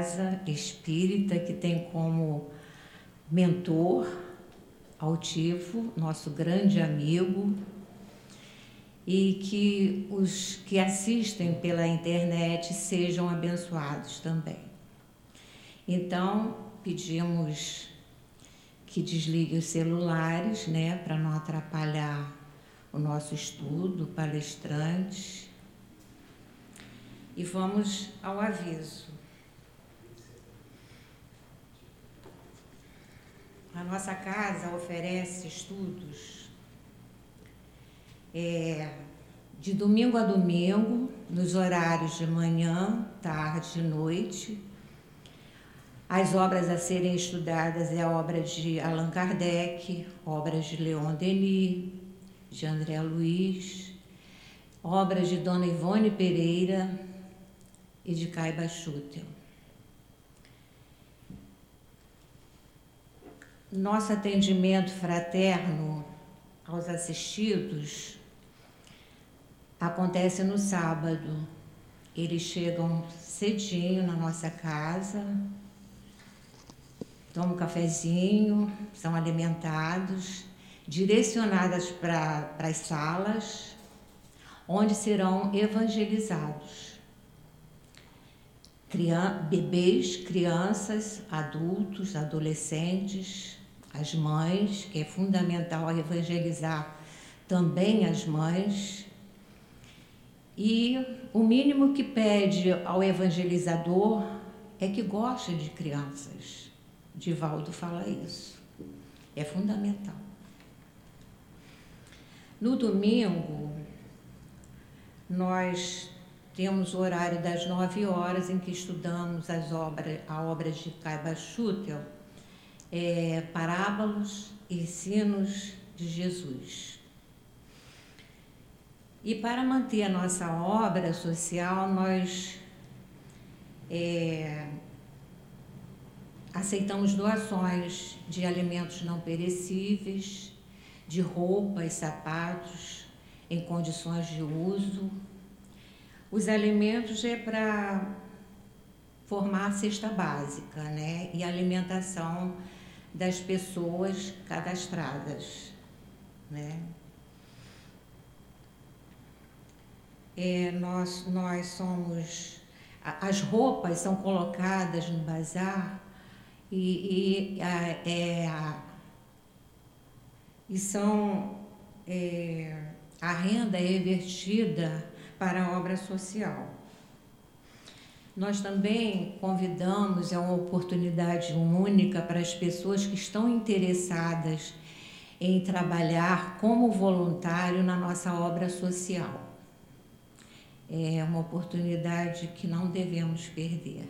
casa espírita que tem como mentor altivo, nosso grande amigo, e que os que assistem pela internet sejam abençoados também. Então, pedimos que desligue os celulares, né, para não atrapalhar o nosso estudo, palestrantes. E vamos ao aviso. A nossa casa oferece estudos é, de domingo a domingo, nos horários de manhã, tarde e noite. As obras a serem estudadas é a obra de Allan Kardec, obras de Leon Denis, de André Luiz, obras de Dona Ivone Pereira e de Caiba Schutel. Nosso atendimento fraterno aos assistidos acontece no sábado. Eles chegam cedinho na nossa casa, tomam um cafezinho, são alimentados, direcionadas para as salas, onde serão evangelizados. Crian bebês, crianças, adultos, adolescentes, as mães, que é fundamental evangelizar também as mães. E o mínimo que pede ao evangelizador é que goste de crianças. Divaldo fala isso. É fundamental. No domingo, nós temos o horário das nove horas em que estudamos as obras, a obra de Caiba Schutel, é, Parábolos e Ensinos de Jesus. E para manter a nossa obra social, nós é, aceitamos doações de alimentos não perecíveis, de roupas, sapatos em condições de uso. Os alimentos é para formar a cesta básica, né? E a alimentação das pessoas cadastradas, né? É, nós, nós somos. As roupas são colocadas no bazar e, e, a, é, e são. É, a renda é revertida para a obra social. Nós também convidamos, é uma oportunidade única para as pessoas que estão interessadas em trabalhar como voluntário na nossa obra social. É uma oportunidade que não devemos perder.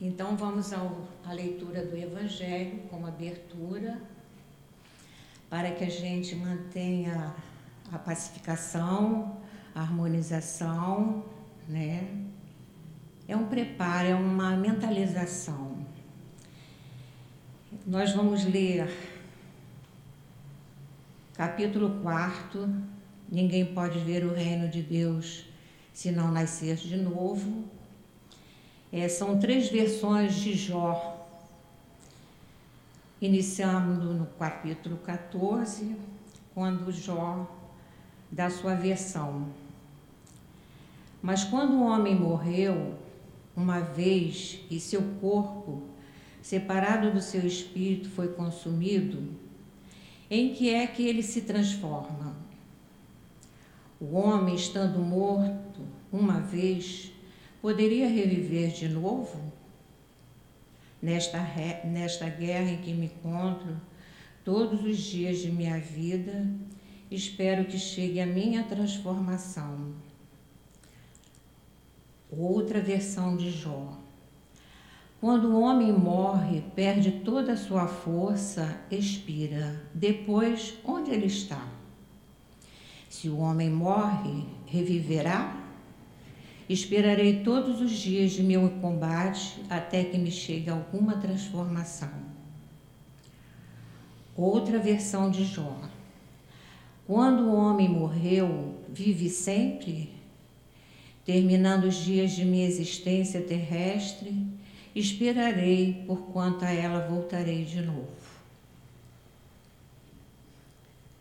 Então vamos ao, à leitura do Evangelho como abertura, para que a gente mantenha a pacificação, a harmonização, né? É um preparo, é uma mentalização. Nós vamos ler capítulo 4, ninguém pode ver o reino de Deus se não nascer de novo. É, são três versões de Jó. Iniciando no capítulo 14, quando Jó da sua versão. Mas quando o homem morreu, uma vez e seu corpo, separado do seu espírito, foi consumido, em que é que ele se transforma? O homem, estando morto uma vez, poderia reviver de novo? Nesta, nesta guerra em que me encontro, todos os dias de minha vida, espero que chegue a minha transformação. Outra versão de Jó. Quando o homem morre, perde toda a sua força, expira. Depois, onde ele está? Se o homem morre, reviverá? Esperarei todos os dias de meu combate até que me chegue alguma transformação. Outra versão de Jó. Quando o homem morreu, vive sempre? Terminando os dias de minha existência terrestre, esperarei, por quanto a ela voltarei de novo.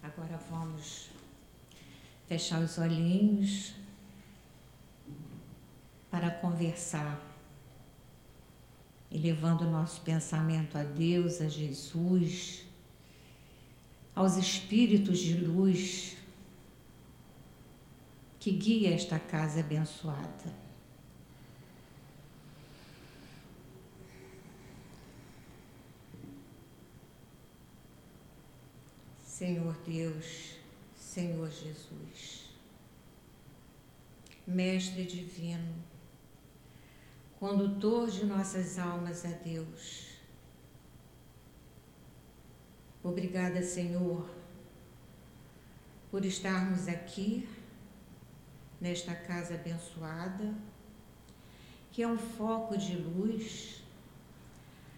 Agora vamos fechar os olhinhos para conversar e levando o nosso pensamento a Deus, a Jesus, aos espíritos de luz que guia esta casa abençoada. Senhor Deus, Senhor Jesus, Mestre Divino, condutor de nossas almas a Deus. Obrigada, Senhor, por estarmos aqui, nesta casa abençoada, que é um foco de luz,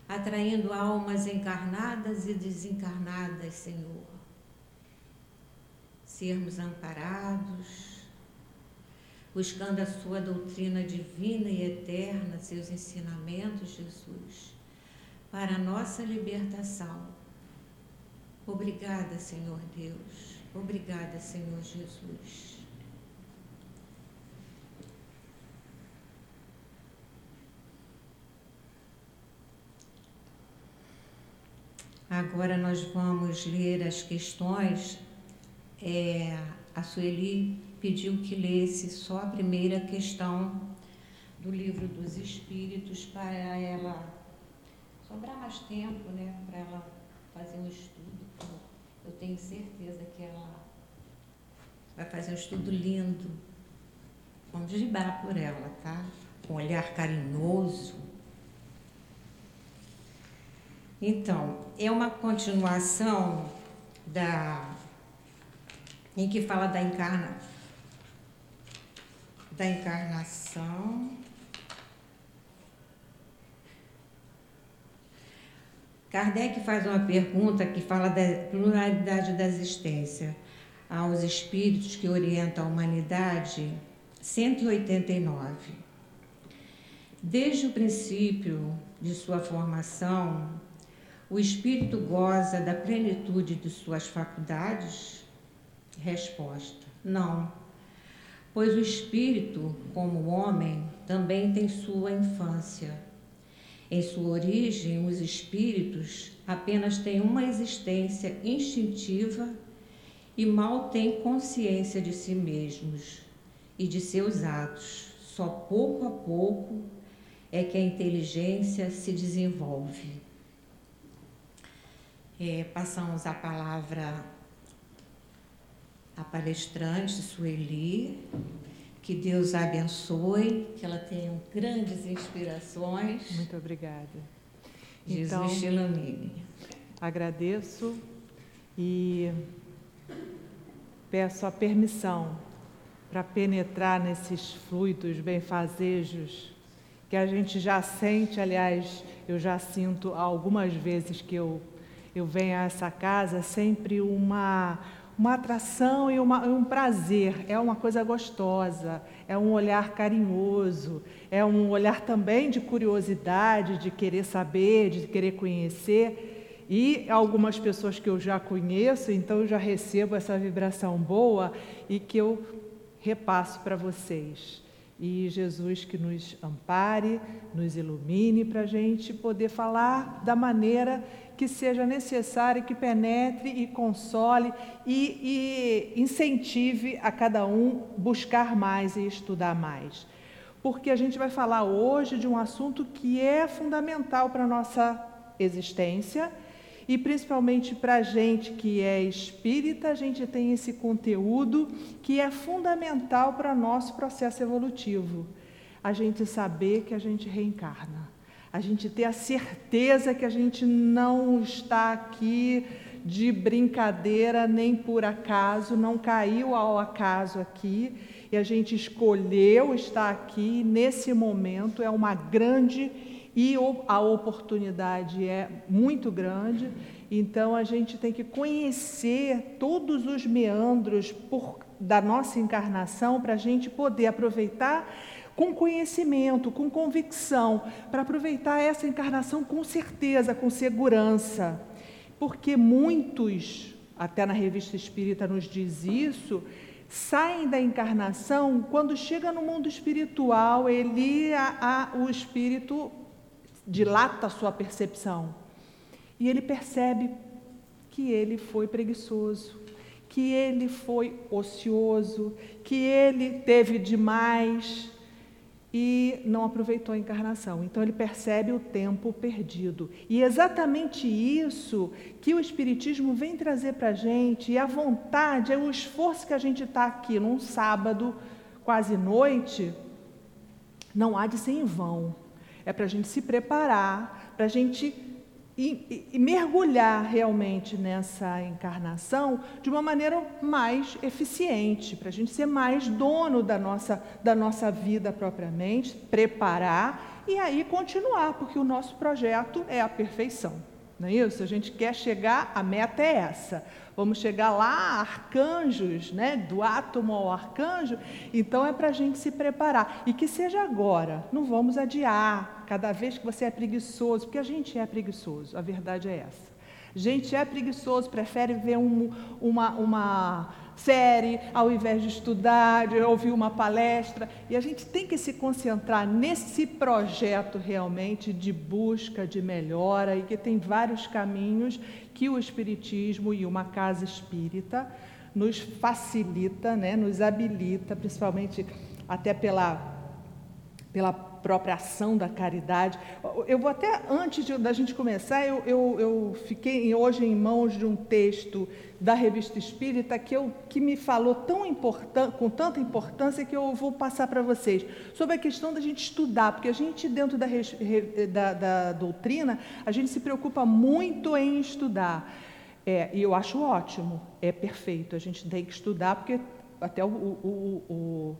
atraindo almas encarnadas e desencarnadas, Senhor. Sermos amparados, buscando a sua doutrina divina e eterna, seus ensinamentos, Jesus, para a nossa libertação. Obrigada, Senhor Deus. Obrigada, Senhor Jesus. Agora nós vamos ler as questões. É, a Sueli pediu que lesse só a primeira questão do livro dos Espíritos para ela sobrar mais tempo, né, para ela fazer um estudo. Eu tenho certeza que ela vai fazer um estudo lindo. Vamos vibrar por ela, tá? Com um olhar carinhoso. Então, é uma continuação da em que fala da encarnação da encarnação. Kardec faz uma pergunta que fala da pluralidade da existência aos espíritos que orientam a humanidade, 189. Desde o princípio de sua formação, o espírito goza da plenitude de suas faculdades? Resposta: não pois o espírito, como homem, também tem sua infância. Em sua origem, os espíritos apenas têm uma existência instintiva e mal têm consciência de si mesmos e de seus atos. Só pouco a pouco é que a inteligência se desenvolve. É, passamos a palavra a palestrante Sueli, que Deus a abençoe, que ela tenha grandes inspirações. Muito obrigada. Jesus então, te ilumine. Agradeço e peço a permissão para penetrar nesses fluidos benfazejos que a gente já sente, aliás, eu já sinto algumas vezes que eu, eu venho a essa casa sempre uma uma atração e uma, um prazer, é uma coisa gostosa, é um olhar carinhoso, é um olhar também de curiosidade, de querer saber, de querer conhecer. E algumas pessoas que eu já conheço, então eu já recebo essa vibração boa e que eu repasso para vocês. E Jesus que nos ampare, nos ilumine para a gente poder falar da maneira que seja necessário, que penetre e console e, e incentive a cada um buscar mais e estudar mais. Porque a gente vai falar hoje de um assunto que é fundamental para a nossa existência e principalmente para a gente que é espírita, a gente tem esse conteúdo que é fundamental para o nosso processo evolutivo. A gente saber que a gente reencarna a gente ter a certeza que a gente não está aqui de brincadeira nem por acaso, não caiu ao acaso aqui, e a gente escolheu estar aqui nesse momento, é uma grande e a oportunidade é muito grande, então a gente tem que conhecer todos os meandros por da nossa encarnação para a gente poder aproveitar com conhecimento, com convicção, para aproveitar essa encarnação com certeza, com segurança. Porque muitos, até na revista espírita nos diz isso, saem da encarnação, quando chega no mundo espiritual, ele a, a, o espírito dilata a sua percepção. E ele percebe que ele foi preguiçoso, que ele foi ocioso, que ele teve demais e não aproveitou a encarnação. Então ele percebe o tempo perdido. E é exatamente isso que o Espiritismo vem trazer para a gente, e a vontade, é o esforço que a gente está aqui num sábado, quase noite, não há de ser em vão. É para a gente se preparar, para a gente e, e, mergulhar realmente nessa encarnação de uma maneira mais eficiente, para a gente ser mais dono da nossa, da nossa vida propriamente, preparar e aí continuar, porque o nosso projeto é a perfeição. Não é isso? A gente quer chegar, a meta é essa. Vamos chegar lá, arcanjos, né? do átomo ao arcanjo. Então é para a gente se preparar. E que seja agora, não vamos adiar cada vez que você é preguiçoso, porque a gente é preguiçoso, a verdade é essa. A gente é preguiçoso, prefere ver um, uma, uma série ao invés de estudar, de ouvir uma palestra. E a gente tem que se concentrar nesse projeto realmente de busca, de melhora, e que tem vários caminhos que o Espiritismo e uma casa espírita nos facilita, né, nos habilita, principalmente até pela, pela própria ação da caridade. Eu vou até, antes de, da gente começar, eu, eu, eu, fiquei hoje em mãos de um texto da Revista Espírita que, eu, que me falou tão importante, com tanta importância que eu vou passar para vocês, sobre a questão da gente estudar, porque a gente, dentro da, da, da doutrina, a gente se preocupa muito em estudar. É, e eu acho ótimo, é perfeito, a gente tem que estudar, porque até o, o, o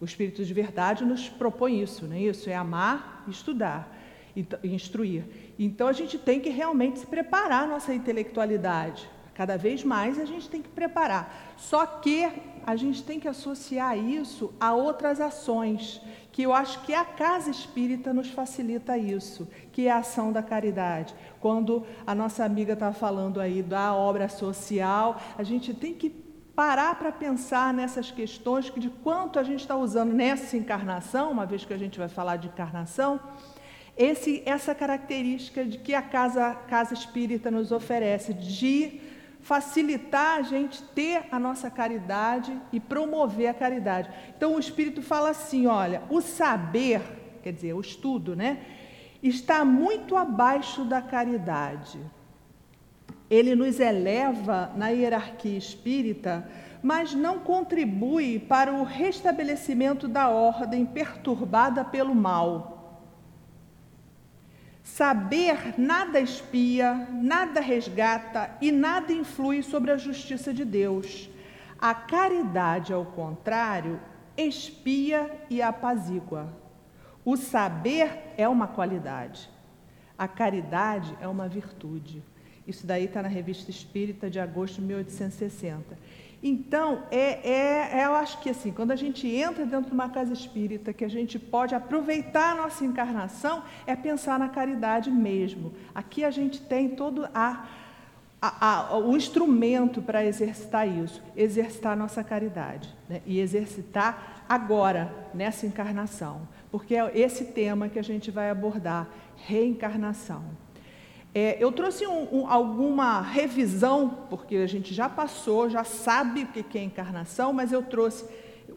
o Espírito de Verdade nos propõe isso, não é isso? É amar estudar e instruir. Então a gente tem que realmente se preparar a nossa intelectualidade. Cada vez mais a gente tem que preparar. Só que a gente tem que associar isso a outras ações, que eu acho que a casa espírita nos facilita isso, que é a ação da caridade. Quando a nossa amiga está falando aí da obra social, a gente tem que parar para pensar nessas questões de quanto a gente está usando nessa encarnação, uma vez que a gente vai falar de encarnação, esse, essa característica de que a casa, casa espírita nos oferece, de facilitar a gente ter a nossa caridade e promover a caridade. Então o Espírito fala assim: olha, o saber, quer dizer, o estudo, né, está muito abaixo da caridade ele nos eleva na hierarquia espírita, mas não contribui para o restabelecimento da ordem perturbada pelo mal. Saber nada espia, nada resgata e nada influi sobre a justiça de Deus. A caridade, ao contrário, espia e apazigua. O saber é uma qualidade, a caridade é uma virtude. Isso daí está na Revista Espírita de agosto de 1860. Então, é, é, é, eu acho que assim, quando a gente entra dentro de uma casa espírita, que a gente pode aproveitar a nossa encarnação, é pensar na caridade mesmo. Aqui a gente tem todo a, a, a, o instrumento para exercitar isso, exercitar a nossa caridade. Né? E exercitar agora, nessa encarnação. Porque é esse tema que a gente vai abordar, reencarnação. É, eu trouxe um, um, alguma revisão, porque a gente já passou, já sabe o que é encarnação, mas eu trouxe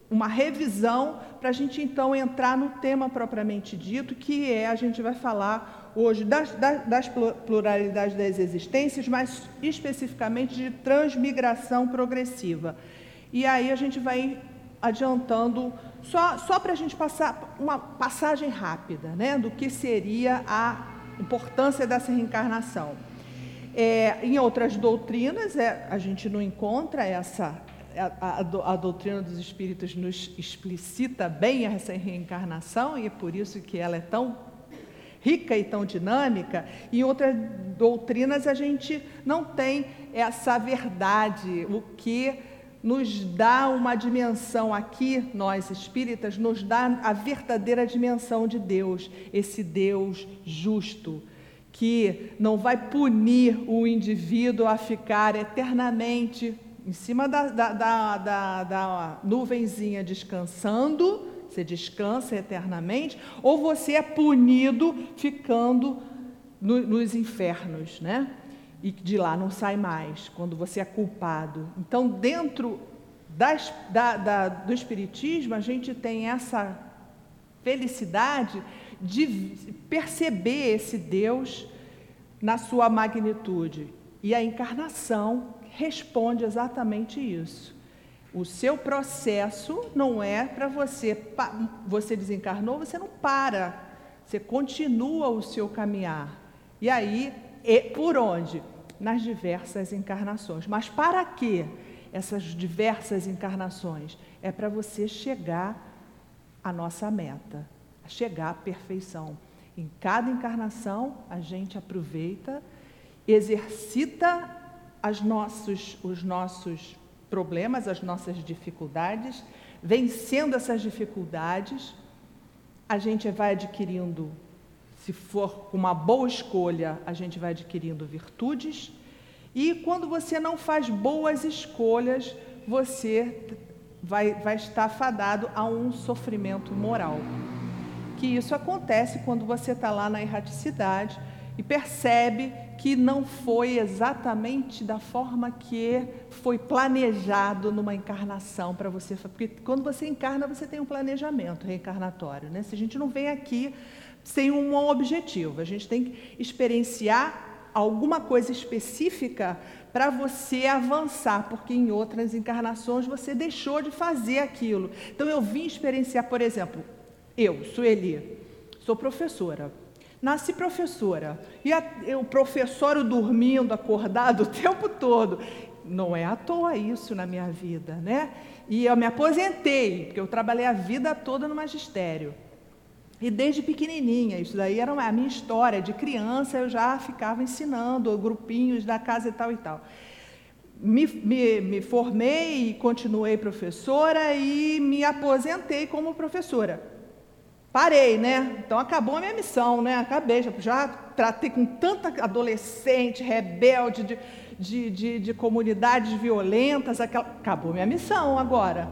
uma revisão para a gente então entrar no tema propriamente dito, que é a gente vai falar hoje das, das, das pluralidades das existências, mas especificamente de transmigração progressiva. E aí a gente vai adiantando, só, só para a gente passar uma passagem rápida né, do que seria a importância dessa reencarnação. É, em outras doutrinas, é, a gente não encontra essa. A, a, a, doutrina dos espíritos nos explicita bem essa reencarnação e é por isso que ela é tão rica e tão dinâmica. Em outras doutrinas, a gente não tem essa verdade, o que nos dá uma dimensão aqui, nós espíritas, nos dá a verdadeira dimensão de Deus, esse Deus justo, que não vai punir o indivíduo a ficar eternamente em cima da, da, da, da, da nuvenzinha descansando, você descansa eternamente, ou você é punido ficando no, nos infernos, né? E de lá não sai mais, quando você é culpado. Então, dentro das, da, da, do Espiritismo, a gente tem essa felicidade de perceber esse Deus na sua magnitude. E a encarnação responde exatamente isso. O seu processo não é para você, você desencarnou, você não para, você continua o seu caminhar. E aí, por onde? Nas diversas encarnações. Mas para quê? Essas diversas encarnações é para você chegar à nossa meta, chegar à perfeição. Em cada encarnação, a gente aproveita, exercita as nossos, os nossos problemas, as nossas dificuldades, vencendo essas dificuldades, a gente vai adquirindo, se for com uma boa escolha, a gente vai adquirindo virtudes, e quando você não faz boas escolhas, você vai, vai estar fadado a um sofrimento moral que isso acontece quando você está lá na erraticidade e percebe que não foi exatamente da forma que foi planejado numa encarnação para você. Porque quando você encarna, você tem um planejamento reencarnatório. Né? Se a gente não vem aqui sem um objetivo, a gente tem que experienciar alguma coisa específica para você avançar, porque em outras encarnações você deixou de fazer aquilo. Então eu vim experienciar, por exemplo, eu, Sueli, sou professora. Nasci professora. E a, o professor dormindo, acordado o tempo todo. Não é à toa isso na minha vida, né? E eu me aposentei, porque eu trabalhei a vida toda no magistério. E desde pequenininha, isso daí era a minha história. De criança eu já ficava ensinando grupinhos da casa e tal e tal. Me, me, me formei e continuei professora e me aposentei como professora. Parei, né? Então acabou a minha missão, né? Acabei, já, já tratei com tanta adolescente, rebelde, de, de, de, de comunidades violentas, acabou minha missão agora.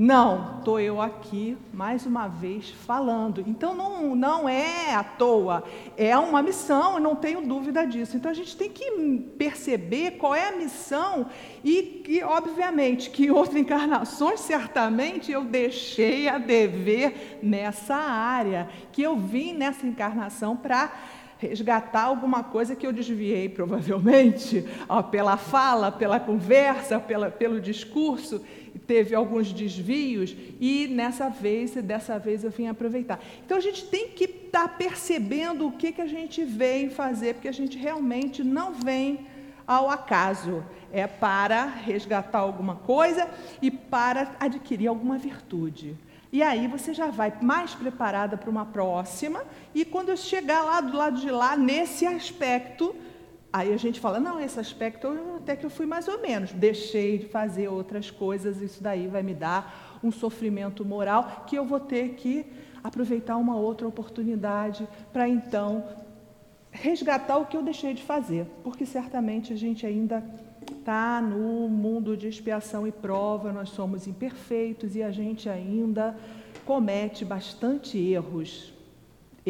Não, estou eu aqui mais uma vez falando. Então não, não é à toa, é uma missão, eu não tenho dúvida disso. Então a gente tem que perceber qual é a missão e que, obviamente, que em outras encarnações, certamente, eu deixei a dever nessa área, que eu vim nessa encarnação para resgatar alguma coisa que eu desviei, provavelmente, ó, pela fala, pela conversa, pela, pelo discurso teve alguns desvios e nessa vez, dessa vez eu vim aproveitar. Então a gente tem que estar tá percebendo o que, que a gente vem fazer, porque a gente realmente não vem ao acaso, é para resgatar alguma coisa e para adquirir alguma virtude. E aí você já vai mais preparada para uma próxima, e quando eu chegar lá do lado de lá, nesse aspecto, Aí a gente fala, não, esse aspecto até que eu fui mais ou menos, deixei de fazer outras coisas, isso daí vai me dar um sofrimento moral que eu vou ter que aproveitar uma outra oportunidade para então resgatar o que eu deixei de fazer, porque certamente a gente ainda está no mundo de expiação e prova, nós somos imperfeitos e a gente ainda comete bastante erros.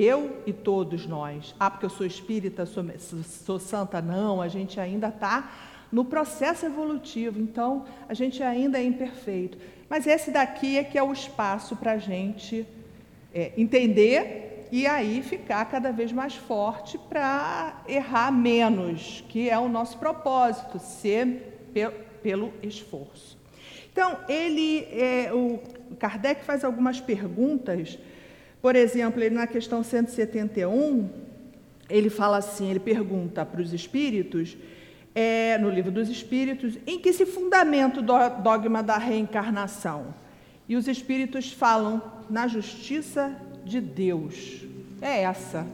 Eu e todos nós. Ah, porque eu sou espírita, sou, sou santa, não, a gente ainda está no processo evolutivo, então a gente ainda é imperfeito. Mas esse daqui é que é o espaço para a gente é, entender e aí ficar cada vez mais forte para errar menos, que é o nosso propósito, ser pe pelo esforço. Então, ele, é, o Kardec faz algumas perguntas por exemplo, ele, na questão 171, ele fala assim, ele pergunta para os espíritos, é, no livro dos espíritos, em que se fundamenta o dogma da reencarnação? E os espíritos falam na justiça de Deus. É essa,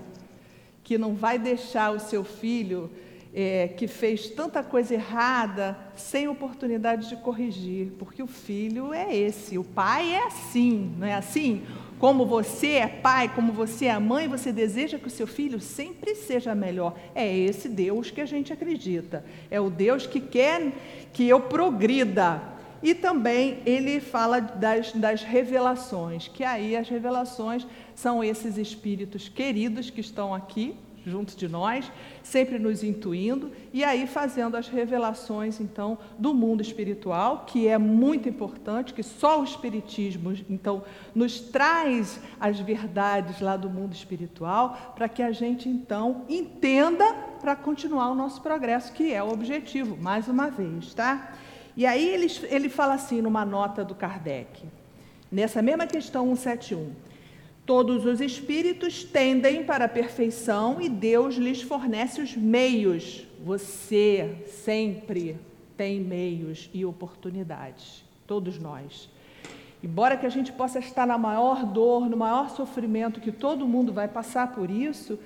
que não vai deixar o seu filho é, que fez tanta coisa errada sem oportunidade de corrigir, porque o filho é esse, o pai é assim, não é assim? Como você é pai, como você é mãe, você deseja que o seu filho sempre seja melhor. É esse Deus que a gente acredita. É o Deus que quer que eu progrida. E também ele fala das, das revelações, que aí as revelações são esses espíritos queridos que estão aqui junto de nós, sempre nos intuindo e aí fazendo as revelações então do mundo espiritual, que é muito importante, que só o espiritismo então nos traz as verdades lá do mundo espiritual, para que a gente então entenda para continuar o nosso progresso, que é o objetivo, mais uma vez, tá? E aí ele, ele fala assim numa nota do Kardec, nessa mesma questão 171, Todos os espíritos tendem para a perfeição e Deus lhes fornece os meios. Você sempre tem meios e oportunidades, todos nós. Embora que a gente possa estar na maior dor, no maior sofrimento, que todo mundo vai passar por isso,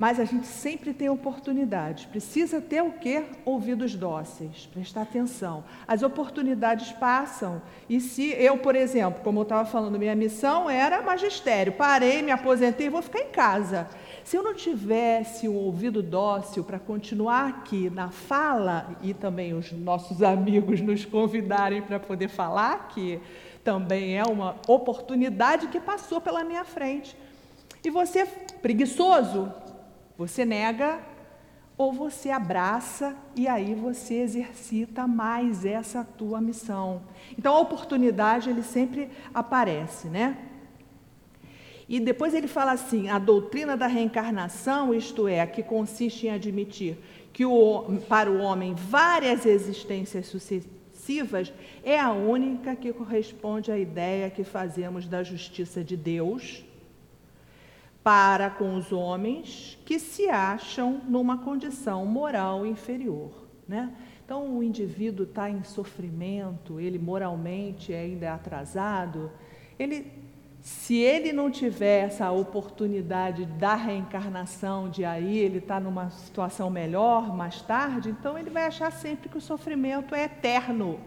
mas a gente sempre tem oportunidades. Precisa ter o quê? Ouvidos dóceis, prestar atenção. As oportunidades passam. E se eu, por exemplo, como eu estava falando, minha missão era magistério, parei, me aposentei, vou ficar em casa. Se eu não tivesse um ouvido dócil para continuar aqui na fala e também os nossos amigos nos convidarem para poder falar, que também é uma oportunidade que passou pela minha frente. E você, preguiçoso, você nega ou você abraça e aí você exercita mais essa tua missão. Então a oportunidade ele sempre aparece, né? E depois ele fala assim: a doutrina da reencarnação, isto é, que consiste em admitir que o, para o homem várias existências sucessivas, é a única que corresponde à ideia que fazemos da justiça de Deus para com os homens que se acham numa condição moral inferior. Né? Então, o indivíduo está em sofrimento, ele moralmente ainda é atrasado, ele, se ele não tiver essa oportunidade da reencarnação, de aí ele estar tá numa situação melhor mais tarde, então ele vai achar sempre que o sofrimento é eterno.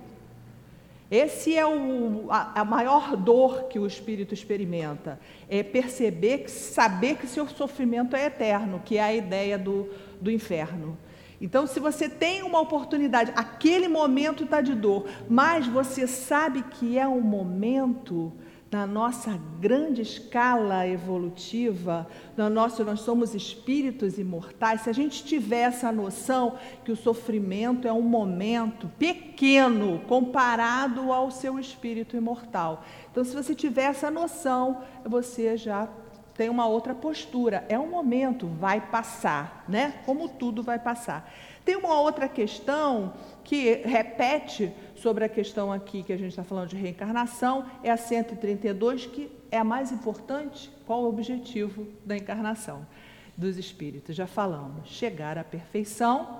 Esse é o, a, a, maior dor que o espírito experimenta, é perceber, saber que seu sofrimento é eterno, que é a ideia do, do inferno. Então, se você tem uma oportunidade, aquele momento está de dor, mas você sabe que é um momento na nossa grande escala evolutiva, na nossa, nós somos espíritos imortais, se a gente tiver essa noção que o sofrimento é um momento pequeno comparado ao seu espírito imortal. Então, se você tiver essa noção, você já tem uma outra postura. É um momento, vai passar, né? Como tudo vai passar. Tem uma outra questão que repete sobre a questão aqui que a gente está falando de reencarnação, é a 132, que é a mais importante. Qual o objetivo da encarnação dos espíritos? Já falamos, chegar à perfeição.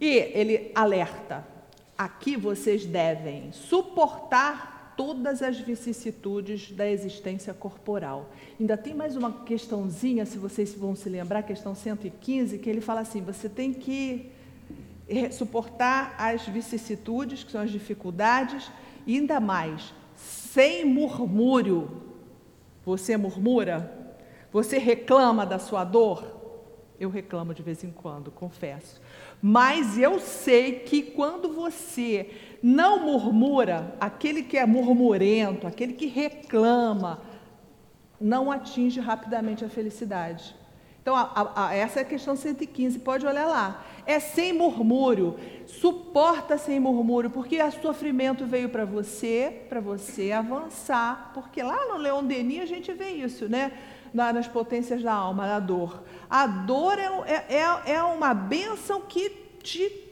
E ele alerta: aqui vocês devem suportar todas as vicissitudes da existência corporal. Ainda tem mais uma questãozinha, se vocês vão se lembrar, questão 115, que ele fala assim: você tem que suportar as vicissitudes, que são as dificuldades, e ainda mais, sem murmúrio. Você murmura? Você reclama da sua dor? Eu reclamo de vez em quando, confesso. Mas eu sei que quando você não murmura, aquele que é murmurento, aquele que reclama, não atinge rapidamente a felicidade. Então, a, a, a, essa é a questão 115, pode olhar lá. É sem murmúrio, suporta sem murmúrio, porque o sofrimento veio para você, para você avançar. Porque lá no Leon Denis a gente vê isso, né? nas potências da alma, a dor. A dor é, é, é, é uma bênção que te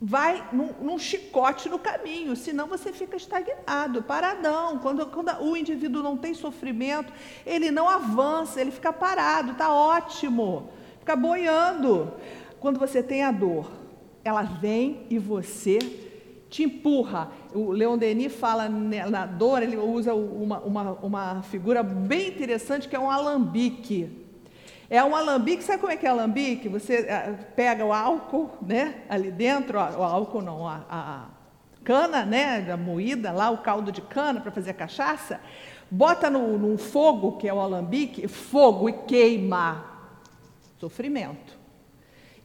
vai num, num, chicote no caminho, senão você fica estagnado, paradão. Quando, quando o indivíduo não tem sofrimento, ele não avança, ele fica parado, está ótimo, fica boiando. Quando você tem a dor, ela vem e você te empurra. O Leon Denis fala na dor, ele usa uma, uma, uma figura bem interessante que é um alambique. É um alambique, sabe como é que é alambique? Você eh, pega o álcool, né? Ali dentro, o álcool não, a, a cana, né? A moída lá, o caldo de cana para fazer a cachaça, bota no, num fogo, que é o alambique, fogo e queima. Sofrimento.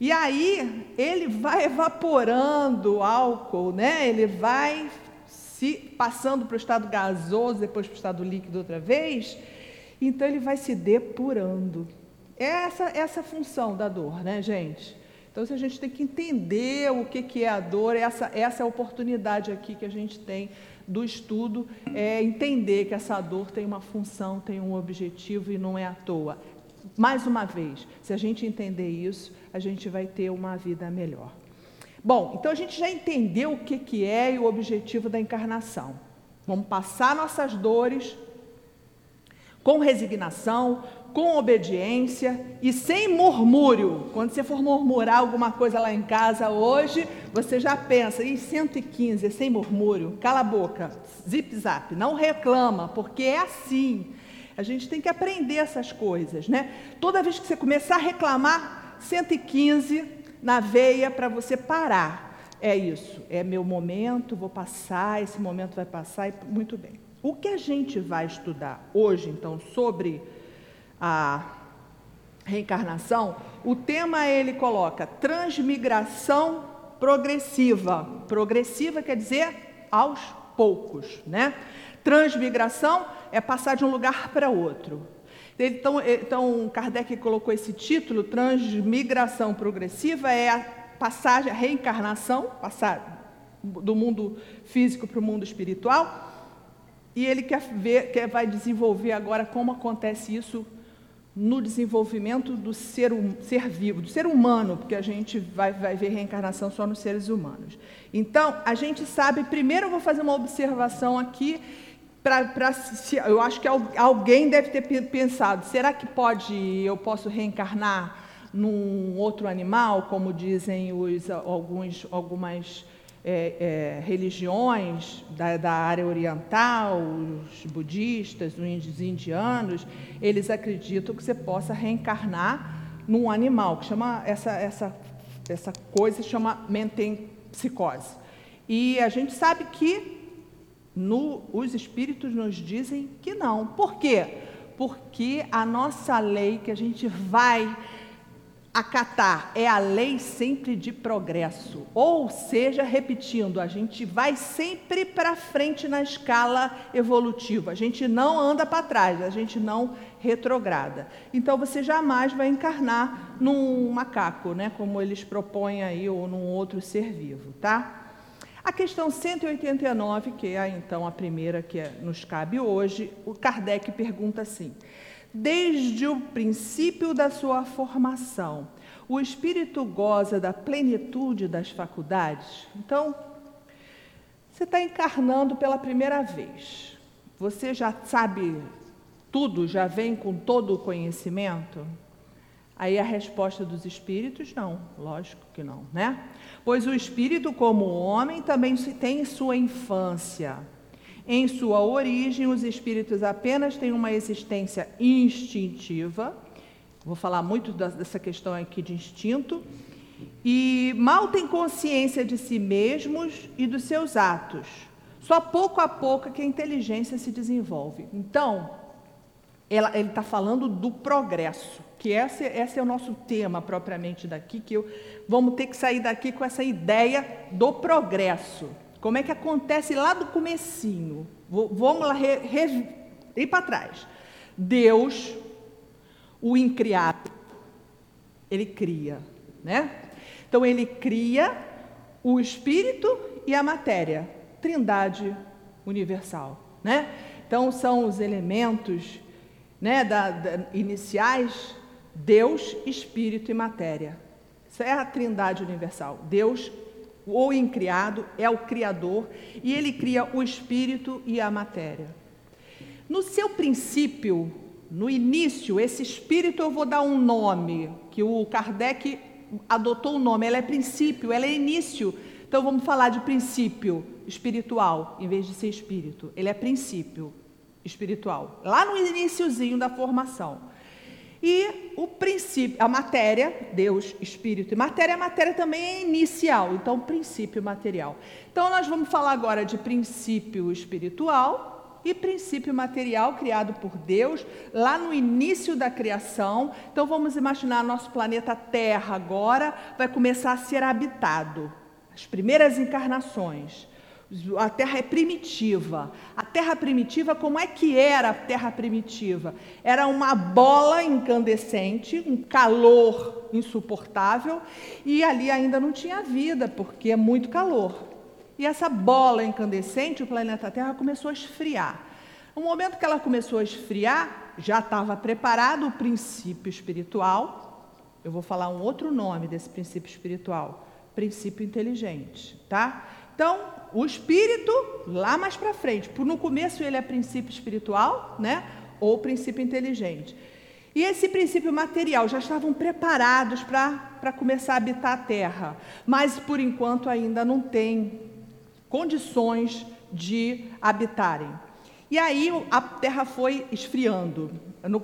E aí ele vai evaporando o álcool, né? Ele vai se passando para o estado gasoso, depois para o estado líquido outra vez. Então ele vai se depurando. É essa, essa função da dor, né, gente? Então, a gente tem que entender o que, que é a dor, essa, essa é a oportunidade aqui que a gente tem do estudo, é entender que essa dor tem uma função, tem um objetivo e não é à toa. Mais uma vez, se a gente entender isso, a gente vai ter uma vida melhor. Bom, então a gente já entendeu o que, que é e o objetivo da encarnação. Vamos passar nossas dores com resignação, com obediência e sem murmúrio. Quando você for murmurar alguma coisa lá em casa hoje, você já pensa, e 115 é sem murmúrio, cala a boca, zip zap, não reclama, porque é assim. A gente tem que aprender essas coisas, né? Toda vez que você começar a reclamar, 115 na veia para você parar. É isso, é meu momento, vou passar, esse momento vai passar e muito bem. O que a gente vai estudar hoje, então, sobre a reencarnação, o tema ele coloca transmigração progressiva. Progressiva quer dizer aos poucos, né? Transmigração é passar de um lugar para outro. Então, então, Kardec colocou esse título, transmigração progressiva, é a passagem, a reencarnação, passar do mundo físico para o mundo espiritual. E ele quer ver, quer, vai desenvolver agora como acontece isso no desenvolvimento do ser, ser vivo, do ser humano, porque a gente vai, vai ver reencarnação só nos seres humanos. Então, a gente sabe, primeiro eu vou fazer uma observação aqui, pra, pra, se, eu acho que alguém deve ter pensado, será que pode, eu posso reencarnar num outro animal, como dizem os, alguns, algumas é, é, religiões da, da, área oriental, os budistas, os indianos, eles acreditam que você possa reencarnar num animal, que chama essa, essa, essa coisa chama mentempsicose. E a gente sabe que no, os espíritos nos dizem que não. Por quê? Porque a nossa lei que a gente vai acatar é a lei sempre de progresso. Ou seja, repetindo, a gente vai sempre para frente na escala evolutiva. A gente não anda para trás, a gente não retrograda. Então você jamais vai encarnar num macaco, né, como eles propõem aí ou num outro ser vivo, tá? A questão 189, que é então a primeira que é, nos cabe hoje, o Kardec pergunta assim: Desde o princípio da sua formação, o espírito goza da plenitude das faculdades? Então, você está encarnando pela primeira vez. Você já sabe tudo, já vem com todo o conhecimento? Aí a resposta dos espíritos, não, lógico que não, né? Pois o espírito, como homem, também tem sua infância. Em sua origem, os espíritos apenas têm uma existência instintiva. Vou falar muito dessa questão aqui de instinto. E mal têm consciência de si mesmos e dos seus atos. Só pouco a pouco que a inteligência se desenvolve. Então, ela, ele está falando do progresso, que esse, esse, é o nosso tema propriamente daqui, que eu, vamos ter que sair daqui com essa ideia do progresso. Como é que acontece lá do comecinho? Vamos lá re, re, ir para trás. Deus, o incriado, ele cria, né? Então ele cria o espírito e a matéria, trindade universal, né? Então são os elementos, né, da, da, iniciais Deus, espírito e matéria. Isso é a trindade universal. Deus, o incriado é o Criador e ele cria o espírito e a matéria. No seu princípio, no início, esse espírito eu vou dar um nome, que o Kardec adotou o nome, ela é princípio, ela é início. Então vamos falar de princípio espiritual, em vez de ser espírito. Ele é princípio espiritual, lá no iníciozinho da formação. E o princípio, a matéria, Deus, espírito e matéria, a matéria também é inicial, então princípio material. Então nós vamos falar agora de princípio espiritual e princípio material criado por Deus lá no início da criação. Então vamos imaginar nosso planeta Terra agora vai começar a ser habitado. As primeiras encarnações. A terra é primitiva. A terra primitiva, como é que era a terra primitiva? Era uma bola incandescente, um calor insuportável, e ali ainda não tinha vida, porque é muito calor. E essa bola incandescente, o planeta Terra, começou a esfriar. No momento que ela começou a esfriar, já estava preparado o princípio espiritual. Eu vou falar um outro nome desse princípio espiritual: princípio inteligente, tá? Então, o espírito, lá mais para frente, no começo ele é princípio espiritual, né? Ou princípio inteligente. E esse princípio material já estavam preparados para começar a habitar a terra, mas por enquanto ainda não tem condições de habitarem. E aí a terra foi esfriando.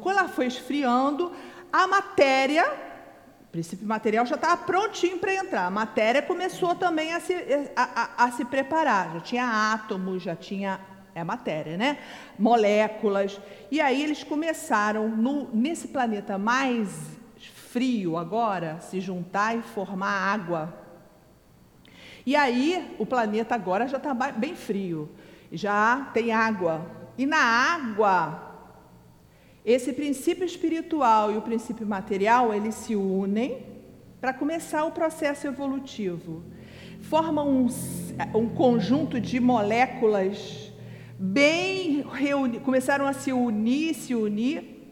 Quando ela foi esfriando, a matéria princípio material já estava prontinho para entrar. A matéria começou também a se, a, a, a se preparar. Já tinha átomos, já tinha é matéria, né? Moléculas. E aí eles começaram, no, nesse planeta mais frio agora, se juntar e formar água. E aí o planeta agora já está bem frio, já tem água. E na água esse princípio espiritual e o princípio material, eles se unem para começar o processo evolutivo. Formam um, um conjunto de moléculas bem começaram a se unir, se unir,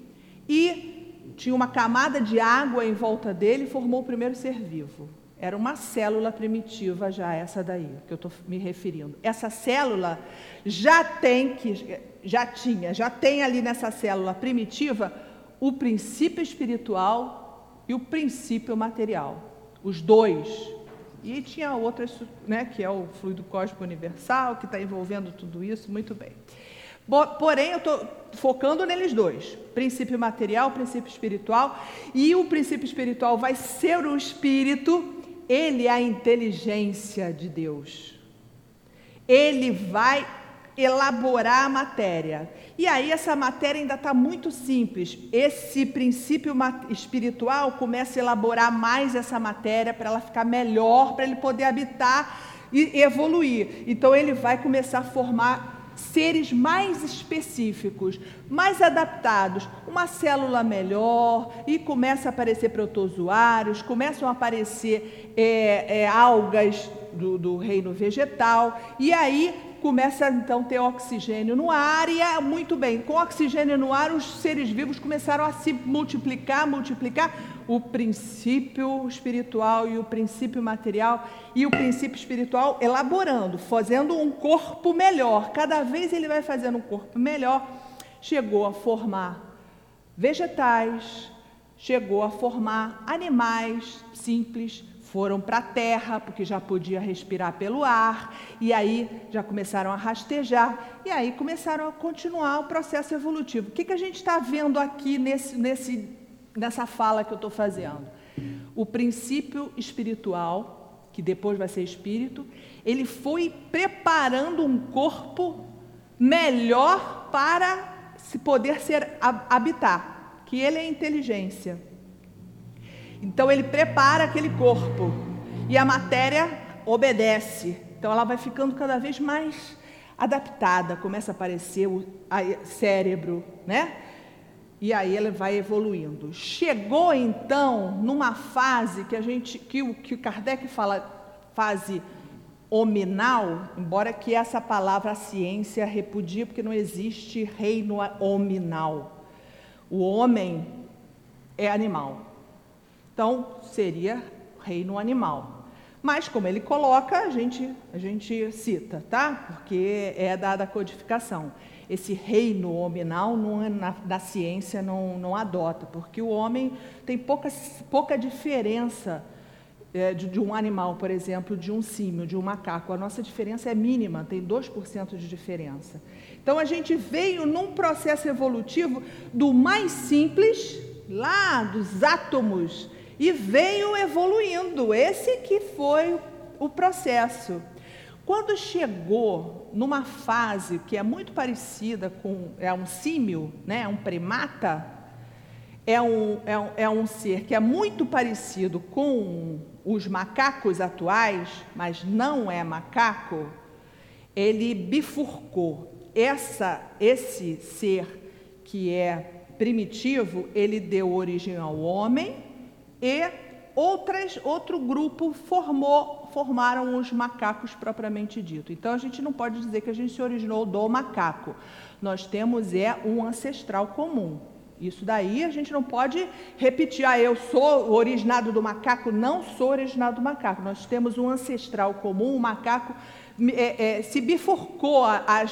e tinha uma camada de água em volta dele formou o primeiro ser vivo. Era uma célula primitiva já essa daí, que eu estou me referindo. Essa célula já tem que já tinha, já tem ali nessa célula primitiva o princípio espiritual e o princípio material. Os dois. E tinha outras, né, que é o fluido cósmico universal, que está envolvendo tudo isso, muito bem. Porém, eu estou focando neles dois: princípio material, princípio espiritual, e o princípio espiritual vai ser o espírito ele é a inteligência de Deus. Ele vai elaborar a matéria. E aí essa matéria ainda está muito simples. Esse princípio espiritual começa a elaborar mais essa matéria para ela ficar melhor, para ele poder habitar e evoluir. Então ele vai começar a formar seres mais específicos, mais adaptados, uma célula melhor, e começa a aparecer protozoários, começam a aparecer é, é, algas do, do reino vegetal, e aí começa então a ter oxigênio no ar, e é muito bem, com oxigênio no ar, os seres vivos começaram a se multiplicar, multiplicar, o princípio espiritual e o princípio material, e o princípio espiritual elaborando, fazendo um corpo melhor. Cada vez ele vai fazendo um corpo melhor, chegou a formar vegetais, chegou a formar animais simples, foram para a terra, porque já podia respirar pelo ar, e aí já começaram a rastejar, e aí começaram a continuar o processo evolutivo. O que, que a gente está vendo aqui nesse, nesse, nessa fala que eu estou fazendo? O princípio espiritual, que depois vai ser espírito, ele foi preparando um corpo melhor para se poder ser habitar, que ele é inteligência. Então ele prepara aquele corpo e a matéria obedece. Então ela vai ficando cada vez mais adaptada, começa a aparecer o cérebro, né? E aí ela vai evoluindo. Chegou então numa fase que a gente que o que Kardec fala fase hominal, embora que essa palavra a ciência repudie porque não existe reino hominal. O homem é animal. Então, seria reino animal. Mas, como ele coloca, a gente, a gente cita, tá? Porque é dada a codificação. Esse reino hominal não é na, na ciência não, não adota, porque o homem tem pouca, pouca diferença é, de, de, um animal, por exemplo, de um símio, de um macaco. A nossa diferença é mínima, tem 2% de diferença. Então a gente veio num processo evolutivo do mais simples lá dos átomos e veio evoluindo. Esse que foi o processo. Quando chegou numa fase que é muito parecida com é um símio, né, um primata, é um, é, um, é um ser que é muito parecido com os macacos atuais, mas não é macaco, ele bifurcou. Essa, esse ser que é primitivo, ele deu origem ao homem e outras, outro grupo formou, formaram os macacos propriamente dito. Então a gente não pode dizer que a gente se originou do macaco. Nós temos é um ancestral comum. Isso daí a gente não pode repetir, ah, eu sou originado do macaco, não sou originado do macaco. Nós temos um ancestral comum, o macaco é, é, se bifurcou a, a,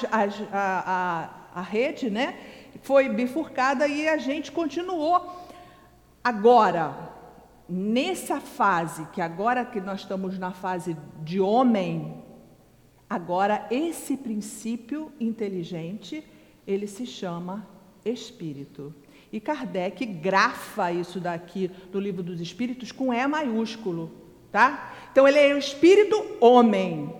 a, a, rede, né? Foi bifurcada e a gente continuou. Agora, nessa fase, que agora que nós estamos na fase de homem, agora esse princípio inteligente, ele se chama espírito. E Kardec grafa isso daqui no livro dos Espíritos com E maiúsculo, tá? Então ele é o espírito homem.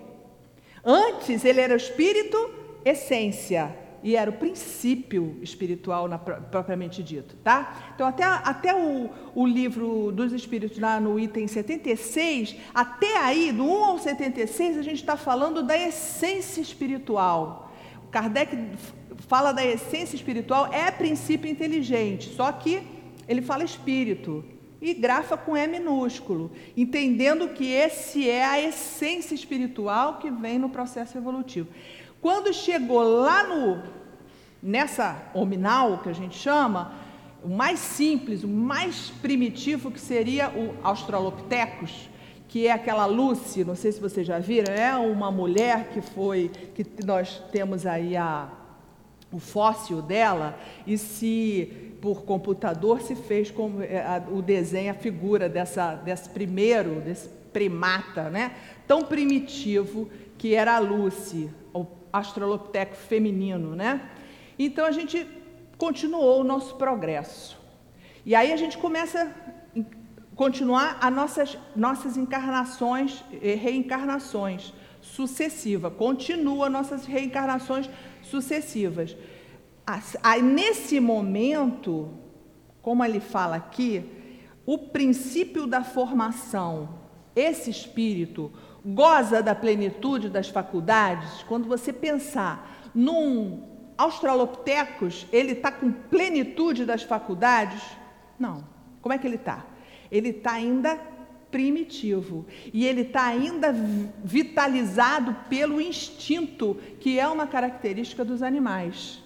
Antes ele era o espírito essência e era o princípio espiritual na, propriamente dito, tá? Então até, até o, o livro dos Espíritos lá no item 76, até aí, do 1 ao 76, a gente está falando da essência espiritual. Kardec fala da essência espiritual, é princípio inteligente, só que ele fala espírito e grafa com E minúsculo, entendendo que esse é a essência espiritual que vem no processo evolutivo. Quando chegou lá no nessa hominal que a gente chama, o mais simples, o mais primitivo que seria o Australopithecus, que é aquela Lucy, não sei se vocês já viram, é uma mulher que foi que nós temos aí a o fóssil dela e se por computador se fez é, o desenho, a figura dessa, desse primeiro, desse primata, né? tão primitivo que era a Lucy, o Australopiteco feminino. Né? Então a gente continuou o nosso progresso. E aí a gente começa a continuar as nossas, nossas encarnações, reencarnações sucessivas. Continua nossas reencarnações sucessivas. Aí, nesse momento, como ele fala aqui, o princípio da formação, esse espírito, goza da plenitude das faculdades. Quando você pensar num Australopithecus, ele está com plenitude das faculdades? Não. Como é que ele está? Ele está ainda primitivo. E ele está ainda vitalizado pelo instinto, que é uma característica dos animais.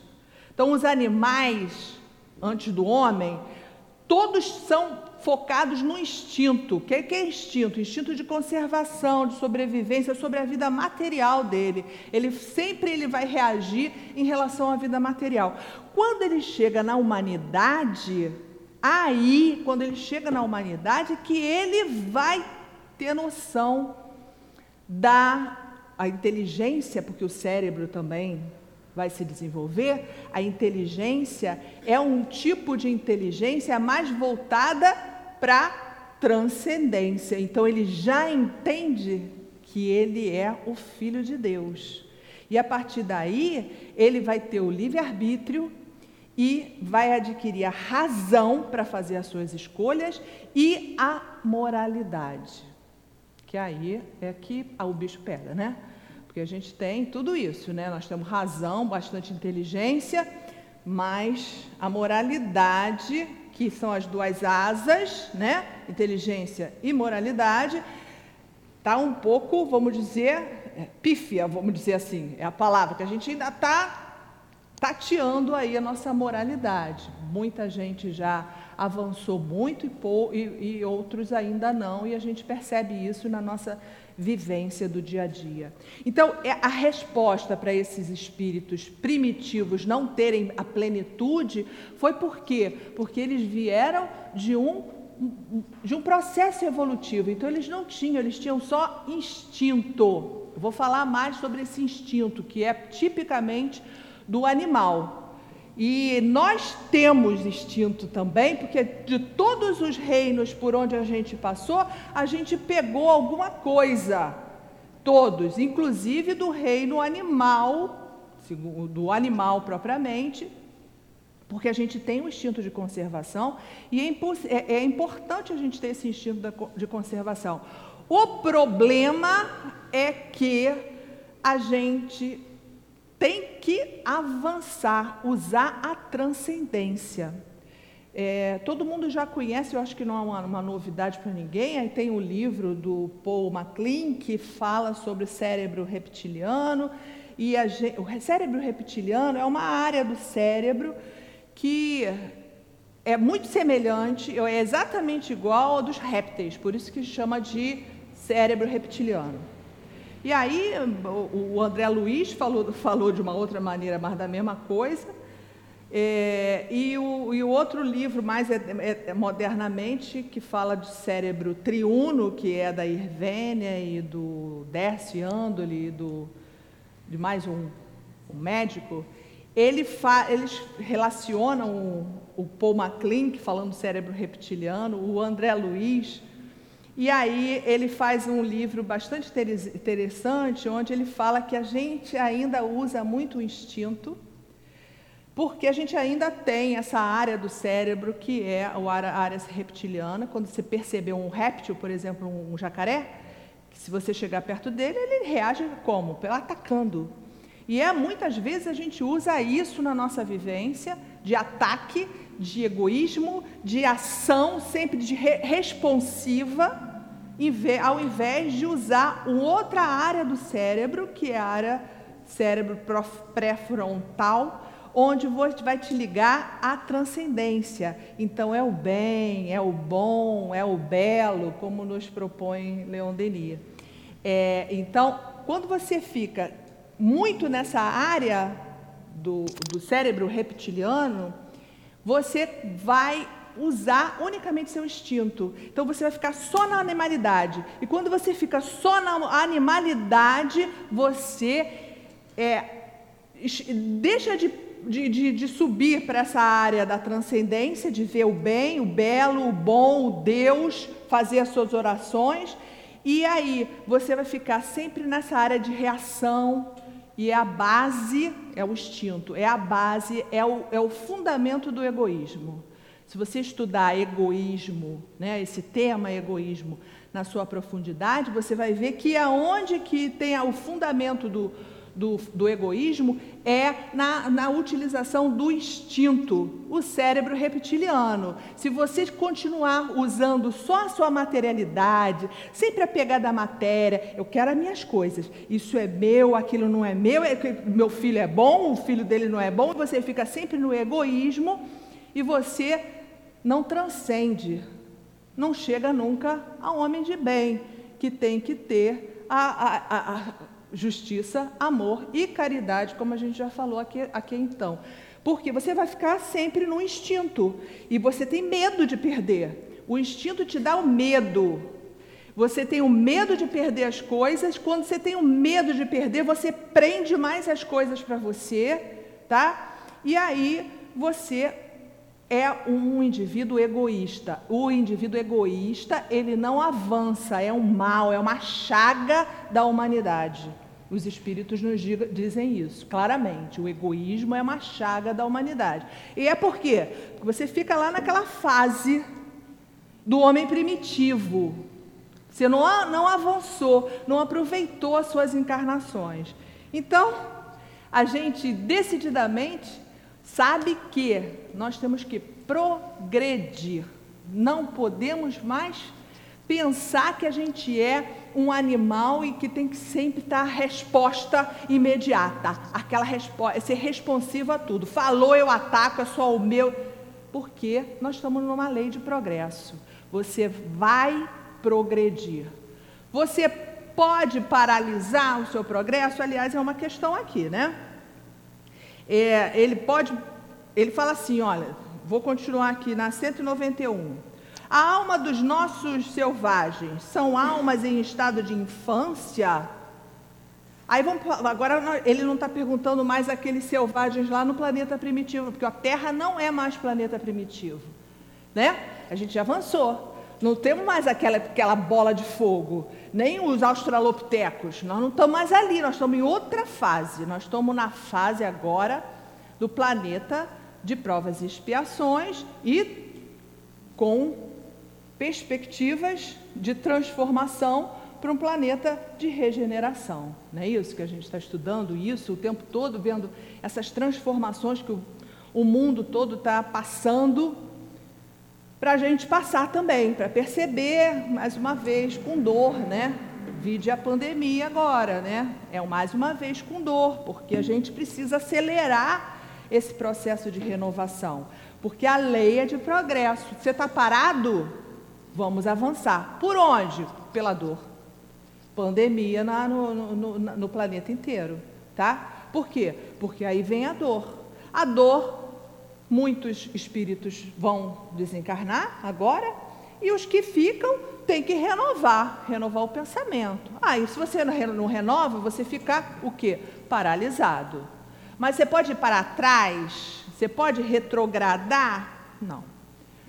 Então, os animais, antes do homem, todos são focados no instinto. O que é instinto? Instinto de conservação, de sobrevivência, sobre a vida material dele. Ele sempre ele vai reagir em relação à vida material. Quando ele chega na humanidade, aí, quando ele chega na humanidade, que ele vai ter noção da a inteligência, porque o cérebro também vai se desenvolver. A inteligência é um tipo de inteligência mais voltada para transcendência. Então ele já entende que ele é o filho de Deus. E a partir daí, ele vai ter o livre-arbítrio e vai adquirir a razão para fazer as suas escolhas e a moralidade. Que aí é que o bicho pega, né? Porque a gente tem tudo isso, né? Nós temos razão, bastante inteligência, mas a moralidade, que são as duas asas, né? Inteligência e moralidade, tá um pouco, vamos dizer, é, pífia, vamos dizer assim, é a palavra que a gente ainda está tateando aí a nossa moralidade. Muita gente já avançou muito e, e, e outros ainda não, e a gente percebe isso na nossa vivência do dia a dia. Então, é a resposta para esses espíritos primitivos não terem a plenitude foi por quê? Porque eles vieram de um de um processo evolutivo. Então eles não tinham, eles tinham só instinto. Eu vou falar mais sobre esse instinto que é tipicamente do animal. E nós temos instinto também, porque de todos os reinos por onde a gente passou, a gente pegou alguma coisa. Todos, inclusive do reino animal, do animal propriamente, porque a gente tem um instinto de conservação e é, é, é importante a gente ter esse instinto de conservação. O problema é que a gente tem que avançar, usar a transcendência. É, todo mundo já conhece, eu acho que não é uma, uma novidade para ninguém. Aí tem o livro do Paul MacLean que fala sobre cérebro reptiliano. E a, o cérebro reptiliano é uma área do cérebro que é muito semelhante, é exatamente igual ao dos répteis, por isso que chama de cérebro reptiliano. E aí o André Luiz falou, falou de uma outra maneira, mas da mesma coisa. É, e, o, e, o, outro livro, mais é, é, é, modernamente, que fala de cérebro triuno, que é da Irvênia e do Dercy Andoli, e do, de mais um, um médico, ele fa, eles relacionam o, o Paul MacLean, falando do cérebro reptiliano, o André Luiz, e aí ele faz um livro bastante interessante, onde ele fala que a gente ainda usa muito o instinto, porque a gente ainda tem essa área do cérebro que é a área reptiliana. Quando você percebeu um réptil, por exemplo, um jacaré, se você chegar perto dele, ele reage como? Atacando. E é muitas vezes a gente usa isso na nossa vivência de ataque de egoísmo, de ação sempre de re responsiva, ao invés de usar outra área do cérebro, que é a área cérebro pré-frontal, onde vai te ligar à transcendência. Então é o bem, é o bom, é o belo, como nos propõe Leon Denis. É, então, quando você fica muito nessa área do, do cérebro reptiliano, você vai usar unicamente seu instinto. Então você vai ficar só na animalidade. E quando você fica só na animalidade, você é, deixa de, de, de, de subir para essa área da transcendência, de ver o bem, o belo, o bom, o Deus, fazer as suas orações. E aí você vai ficar sempre nessa área de reação, e é a base, é o instinto, é a base, é o, é o fundamento do egoísmo. Se você estudar egoísmo, né, esse tema egoísmo, na sua profundidade, você vai ver que aonde que tem o fundamento do, do, do egoísmo é na, na utilização do instinto, o cérebro reptiliano. Se você continuar usando só a sua materialidade, sempre apegada à matéria, eu quero as minhas coisas, isso é meu, aquilo não é meu, é, meu filho é bom, o filho dele não é bom, você fica sempre no egoísmo e você não transcende, não chega nunca a homem de bem, que tem que ter a, a, a justiça, amor e caridade, como a gente já falou aqui, aqui então. Porque você vai ficar sempre no instinto e você tem medo de perder. O instinto te dá o medo. Você tem o medo de perder as coisas. Quando você tem o medo de perder, você prende mais as coisas para você, tá? E aí você é um indivíduo egoísta. O indivíduo egoísta, ele não avança, é um mal, é uma chaga da humanidade. Os espíritos nos dizem isso claramente. O egoísmo é uma chaga da humanidade. E é por quê? Porque você fica lá naquela fase do homem primitivo. Você não, não avançou, não aproveitou as suas encarnações. Então, a gente decididamente sabe que nós temos que progredir. Não podemos mais pensar que a gente é um animal e que tem que sempre estar resposta imediata. Aquela resposta, ser responsivo a tudo. Falou, eu ataco, é só o meu. Porque nós estamos numa lei de progresso. Você vai progredir. Você pode paralisar o seu progresso? Aliás, é uma questão aqui, né? É, ele pode, ele fala assim, olha, vou continuar aqui na 191. A alma dos nossos selvagens são almas em estado de infância? Aí vamos, agora ele não está perguntando mais aqueles selvagens lá no planeta primitivo, porque a Terra não é mais planeta primitivo, né? A gente avançou. Não temos mais aquela, aquela bola de fogo, nem os australopitecos. Nós não estamos mais ali, nós estamos em outra fase. Nós estamos na fase agora do planeta de provas e expiações e com perspectivas de transformação para um planeta de regeneração. Não é isso que a gente está estudando, isso o tempo todo, vendo essas transformações que o, o mundo todo está passando, para a gente passar também, para perceber, mais uma vez, com dor, né? Vide a pandemia agora, né? É mais uma vez com dor, porque a gente precisa acelerar esse processo de renovação, porque a lei é de progresso. Você está parado? Vamos avançar. Por onde? Pela dor. Pandemia na, no, no, no planeta inteiro, tá? Por quê? Porque aí vem a dor. A dor, muitos espíritos vão desencarnar agora, e os que ficam têm que renovar, renovar o pensamento. Ah, e se você não renova, você fica o quê? Paralisado. Mas você pode ir para trás? Você pode retrogradar? Não.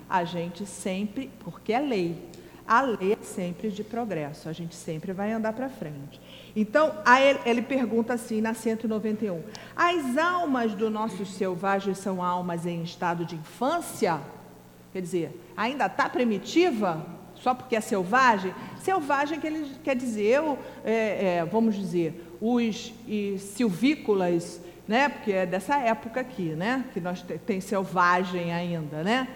A gente sempre, porque é lei, a lei é sempre de progresso, a gente sempre vai andar para frente. Então, ele, ele, pergunta assim na 191: As almas dos nossos selvagens são almas em estado de infância? Quer dizer, ainda está primitiva? Só porque é selvagem? Selvagem que ele quer dizer, é, é, vamos dizer, os silvícolas, né? Porque é dessa época aqui, né? Que nós tem selvagem ainda, né?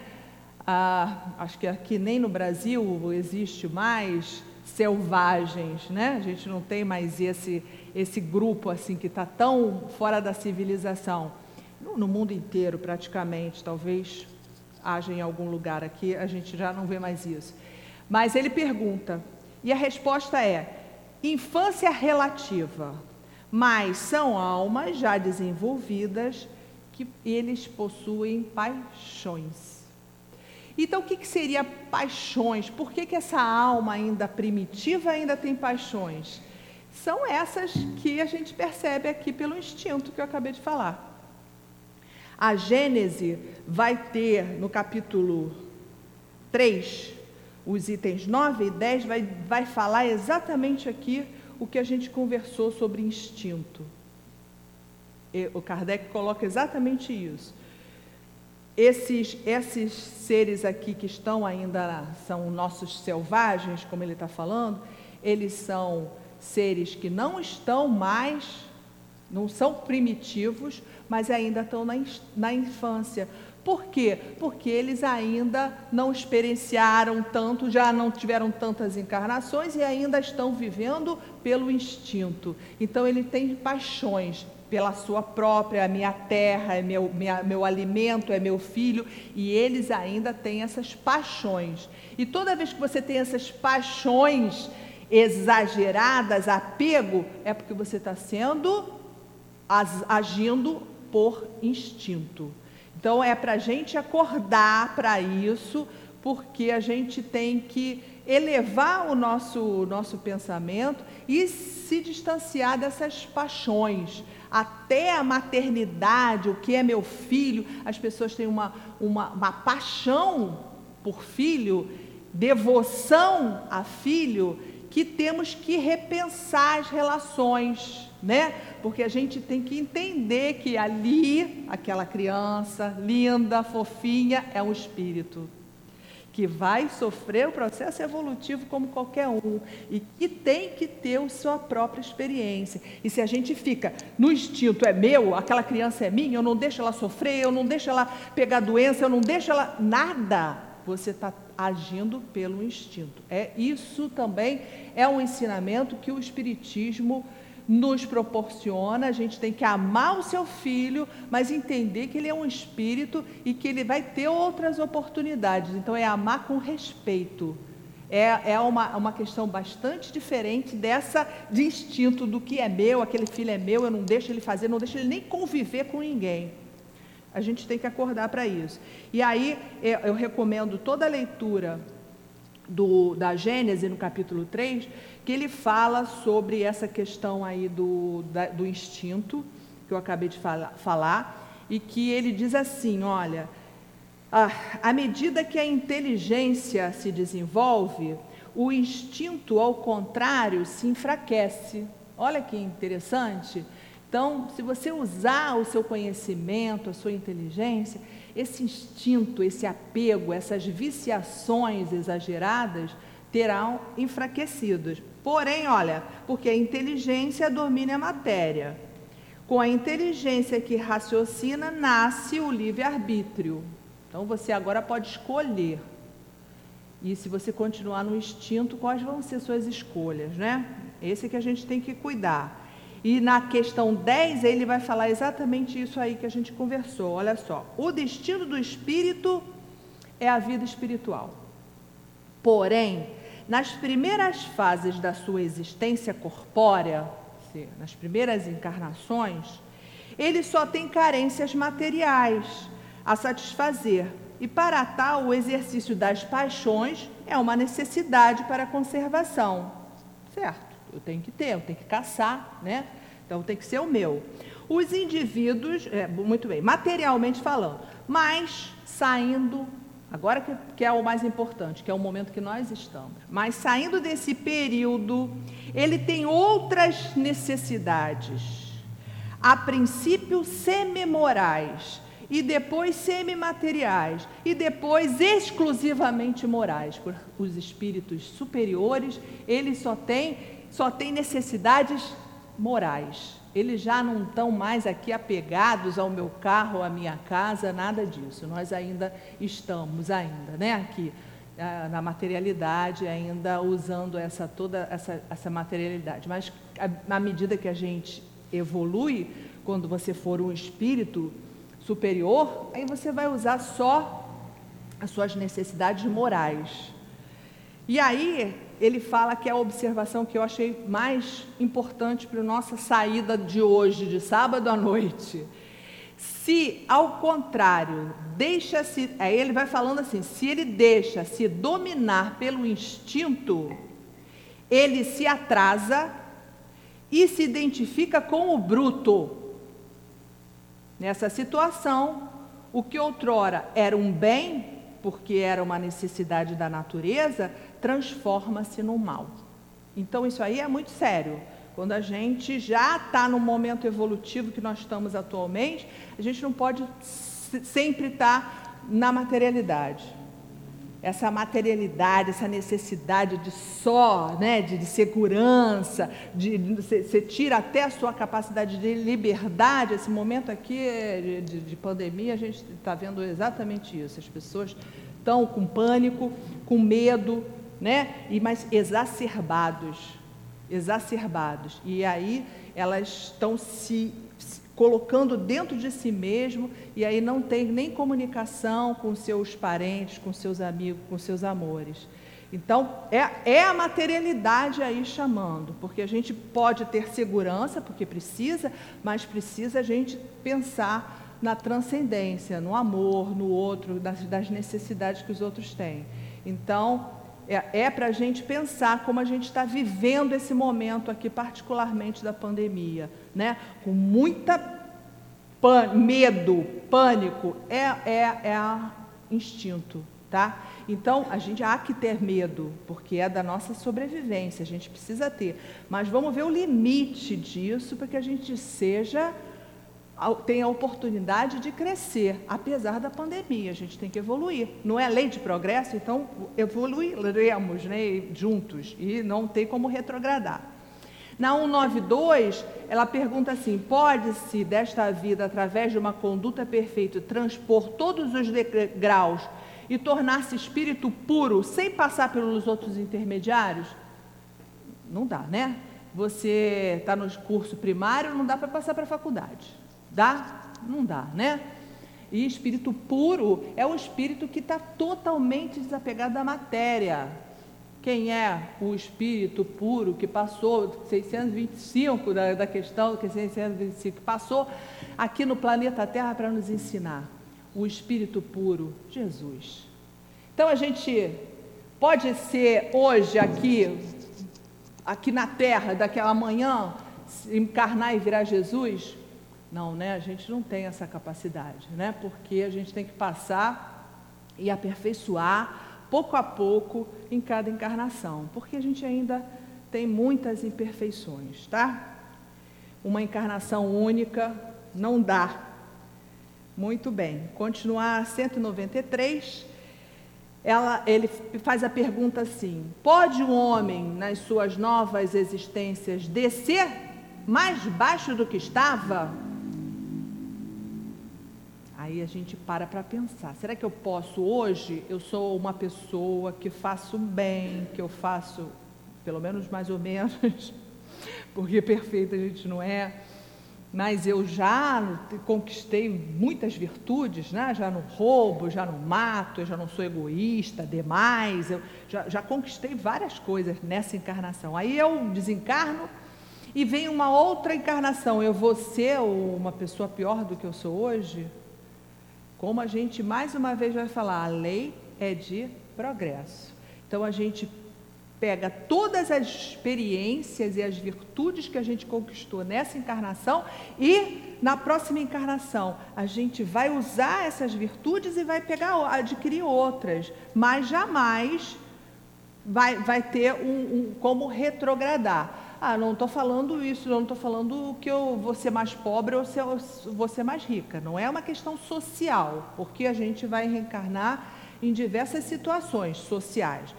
Ah, acho que aqui nem no Brasil existe mais selvagens, né? A gente não tem mais esse esse grupo assim que está tão fora da civilização. No, no, mundo inteiro, praticamente, talvez haja em algum lugar aqui, a gente já não vê mais isso. Mas ele pergunta, e a resposta é: infância relativa, mas são almas já desenvolvidas que eles possuem paixões. Então, o que, que seria paixões? Por que, que essa alma ainda primitiva ainda tem paixões? São essas que a gente percebe aqui pelo instinto que eu acabei de falar. A Gênese vai ter no capítulo 3, os itens 9 e 10, vai, vai falar exatamente aqui o que a gente conversou sobre instinto. E o Kardec coloca exatamente isso esses, esses seres aqui que estão ainda, são nossos selvagens, como ele está falando, eles são seres que não estão mais, não são primitivos, mas ainda estão na, na infância. Por quê? Porque eles ainda não experienciaram tanto, já não tiveram tantas encarnações e ainda estão vivendo pelo instinto. Então ele tem paixões, pela sua própria, a minha terra, é meu, minha, meu alimento, é meu filho, e eles ainda têm essas paixões. E toda vez que você tem essas paixões exageradas, apego, é porque você está sendo agindo por instinto. Então é para a gente acordar para isso, porque a gente tem que elevar o nosso, nosso pensamento e se distanciar dessas paixões até a maternidade, o que é meu filho, as pessoas têm uma, uma, uma paixão por filho, devoção a filho, que temos que repensar as relações, né? Porque a gente tem que entender que ali, aquela criança linda, fofinha, é um espírito que vai sofrer o processo evolutivo como qualquer um e que tem que ter a sua própria experiência. E se a gente fica no instinto, é meu, aquela criança é minha, eu não deixo ela sofrer, eu não deixo ela pegar doença, eu não deixo ela. Nada. Você está agindo pelo instinto. É isso também é um ensinamento que o Espiritismo nos proporciona, a gente tem que amar o seu filho, mas entender que ele é um espírito e que ele vai ter outras oportunidades. Então, é amar com respeito. É, é uma, uma questão bastante diferente dessa de instinto do que é meu, aquele filho é meu, eu não deixo ele fazer, não deixo ele nem conviver com ninguém. A gente tem que acordar para isso. E aí, eu recomendo toda a leitura do, da Gênesis, no capítulo 3, que ele fala sobre essa questão aí do, da, do instinto, que eu acabei de fala, falar, e que ele diz assim: olha, à medida que a inteligência se desenvolve, o instinto, ao contrário, se enfraquece. Olha que interessante. Então, se você usar o seu conhecimento, a sua inteligência, esse instinto, esse apego, essas viciações exageradas terão enfraquecidos. Porém, olha, porque a inteligência domina a matéria. Com a inteligência que raciocina, nasce o livre-arbítrio. Então, você agora pode escolher. E se você continuar no instinto, quais vão ser suas escolhas, né? Esse que a gente tem que cuidar. E na questão 10, ele vai falar exatamente isso aí que a gente conversou. Olha só. O destino do espírito é a vida espiritual. Porém, nas primeiras fases da sua existência corpórea, nas primeiras encarnações, ele só tem carências materiais a satisfazer. E para tal, o exercício das paixões é uma necessidade para a conservação. Certo? Eu tenho que ter, eu tenho que caçar, né? Então tem que ser o meu. Os indivíduos, é, muito bem, materialmente falando, mas saindo, agora que, que é o mais importante, que é o momento que nós estamos, mas saindo desse período, ele tem outras necessidades. A princípio, semi-morais, e depois semimateriais, e depois exclusivamente morais. Os espíritos superiores, eles só têm só têm necessidades morais. Eles já não estão mais aqui apegados ao meu carro, à minha casa, nada disso. Nós ainda estamos ainda, né, aqui ah, na materialidade, ainda usando essa toda essa, essa materialidade. Mas à medida que a gente evolui, quando você for um espírito superior, aí você vai usar só as suas necessidades morais. E aí ele fala que é a observação que eu achei mais importante para a nossa saída de hoje, de sábado à noite. Se, ao contrário, deixa-se. Aí ele vai falando assim: se ele deixa-se dominar pelo instinto, ele se atrasa e se identifica com o bruto. Nessa situação, o que outrora era um bem, porque era uma necessidade da natureza, transforma-se no mal. Então, isso aí é muito sério. Quando a gente já está no momento evolutivo que nós estamos atualmente, a gente não pode sempre estar tá na materialidade. Essa materialidade, essa necessidade de só, né, de, de segurança, de, você tira até a sua capacidade de liberdade. Esse momento aqui de, de, de pandemia, a gente está vendo exatamente isso. As pessoas estão com pânico, com medo, né? E mais exacerbados, exacerbados. E aí elas estão se colocando dentro de si mesmo e aí não tem nem comunicação com seus parentes, com seus amigos, com seus amores. Então, é, é, a materialidade aí chamando, porque a gente pode ter segurança, porque precisa, mas precisa a gente pensar na transcendência, no amor, no outro, das, das necessidades que os outros têm. Então, é, é para a gente pensar como a gente está vivendo esse momento aqui, particularmente da pandemia, né? Com muita pan, medo, pânico, é, é, é instinto, tá? Então, a gente há que ter medo, porque é da nossa sobrevivência, a gente precisa ter. Mas vamos ver o limite disso para que a gente seja tem a oportunidade de crescer, apesar da pandemia. A gente tem que evoluir. Não é lei de progresso, então evoluiremos né, juntos e não tem como retrogradar. Na 192, ela pergunta assim: pode-se desta vida, através de uma conduta perfeita, transpor todos os degraus e tornar-se espírito puro sem passar pelos outros intermediários? Não dá, né? Você está no curso primário, não dá para passar para a faculdade. Dá? Não dá, né? E espírito puro é o espírito que está totalmente desapegado da matéria. Quem é o espírito puro que passou 625 da, da questão que 625 passou aqui no planeta Terra para nos ensinar? O espírito puro, Jesus. Então a gente pode ser hoje aqui, aqui na terra, daqui a amanhã, encarnar e virar Jesus? Não, né? A gente não tem essa capacidade, né? Porque a gente tem que passar e aperfeiçoar pouco a pouco em cada encarnação, porque a gente ainda tem muitas imperfeições, tá? Uma encarnação única não dá. Muito bem. Continuar 193. Ela, ele faz a pergunta assim: pode um homem, nas suas novas existências, descer mais baixo do que estava? Aí a gente para para pensar: será que eu posso hoje? Eu sou uma pessoa que faço bem, que eu faço, pelo menos mais ou menos, porque perfeita a gente não é, mas eu já conquistei muitas virtudes, né? já não roubo, já não mato, eu já não sou egoísta demais, eu já, já conquistei várias coisas nessa encarnação. Aí eu desencarno e vem uma outra encarnação, eu vou ser uma pessoa pior do que eu sou hoje? Como a gente mais uma vez vai falar, a lei é de progresso. Então a gente pega todas as experiências e as virtudes que a gente conquistou nessa encarnação e na próxima encarnação a gente vai usar essas virtudes e vai pegar, adquirir outras, mas jamais vai, vai ter um, um como retrogradar. Ah, não estou falando isso, não estou falando que eu vou ser mais pobre ou se eu vou ser mais rica. Não é uma questão social, porque a gente vai reencarnar em diversas situações sociais.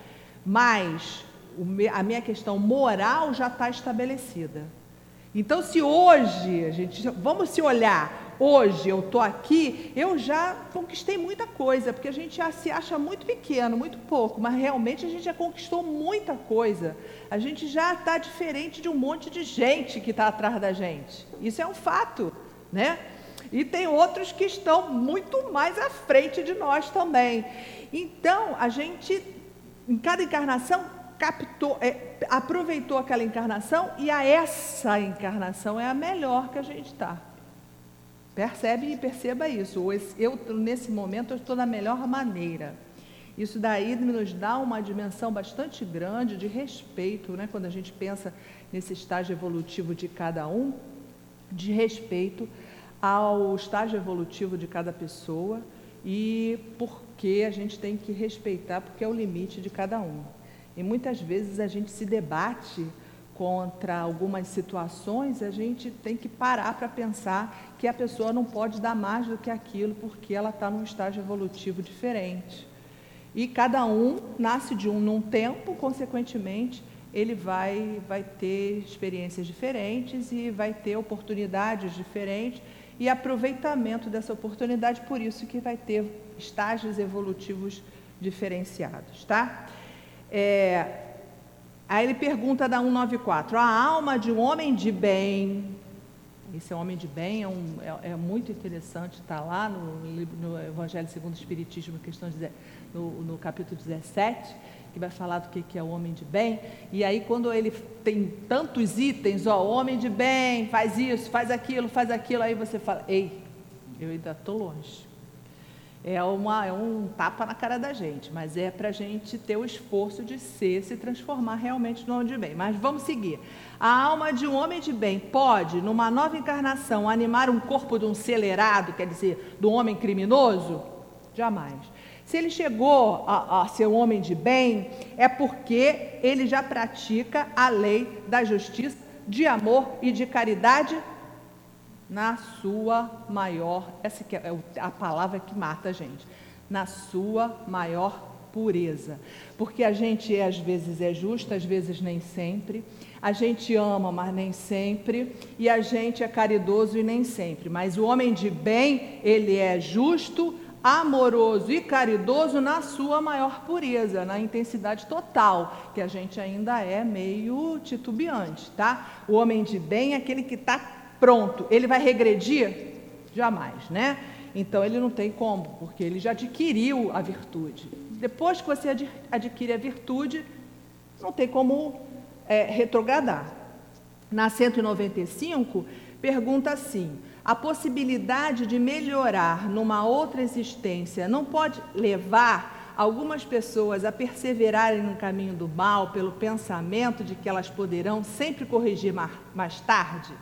Mas a minha questão moral já está estabelecida. Então, se hoje a gente, vamos se olhar hoje eu estou aqui, eu já conquistei muita coisa, porque a gente já se acha muito pequeno, muito pouco, mas realmente a gente já conquistou muita coisa. A gente já está diferente de um monte de gente que está atrás da gente. Isso é um fato, né? E tem outros que estão muito mais à frente de nós também. Então, a gente, em cada encarnação, captou, é, aproveitou aquela encarnação e a essa encarnação é a melhor que a gente está. Percebe e perceba isso. Eu, nesse momento, estou da melhor maneira. Isso daí nos dá uma dimensão bastante grande de respeito, né? quando a gente pensa nesse estágio evolutivo de cada um, de respeito ao estágio evolutivo de cada pessoa e porque a gente tem que respeitar, porque é o limite de cada um. E muitas vezes a gente se debate contra algumas situações, a gente tem que parar para pensar que a pessoa não pode dar mais do que aquilo porque ela está num estágio evolutivo diferente. E cada um nasce de um num tempo, consequentemente, ele vai, vai ter experiências diferentes e vai ter oportunidades diferentes e aproveitamento dessa oportunidade, por isso que vai ter estágios evolutivos diferenciados, tá? É, Aí ele pergunta da 194: a alma de um homem de bem. Esse homem de bem é, um, é, é muito interessante, está lá no, no, Evangelho segundo o Espiritismo, questão de, no, no capítulo 17, que vai falar do que, que é o homem de bem. E aí, quando ele tem tantos itens, ó, homem de bem, faz isso, faz aquilo, faz aquilo, aí você fala: ei, eu ainda estou longe é, uma, é um tapa na cara da gente, mas é para a gente ter o esforço de ser, se transformar realmente no homem de bem. Mas vamos seguir. A alma de um homem de bem pode, numa nova encarnação, animar um corpo de um celerado, quer dizer, do um homem criminoso? Jamais. Se ele chegou a, a ser um homem de bem, é porque ele já pratica a lei da justiça, de amor e de caridade na sua maior, essa é a palavra que mata a gente, na sua maior pureza. Porque a gente às vezes é justo, às vezes nem sempre. A gente ama, mas nem sempre. E a gente é caridoso e nem sempre. Mas o homem de bem, ele é justo, amoroso e caridoso na sua maior pureza, na intensidade total, que a gente ainda é meio titubeante, tá? O homem de bem é aquele que está pronto, ele vai regredir? Jamais, né? Então ele não tem como, porque ele já adquiriu a virtude. Depois que você adquire a virtude, não tem como é, retrogradar. Na 195, pergunta assim: a possibilidade de melhorar numa outra existência não pode levar algumas pessoas a perseverarem no caminho do mal pelo pensamento de que elas poderão sempre corrigir mais tarde?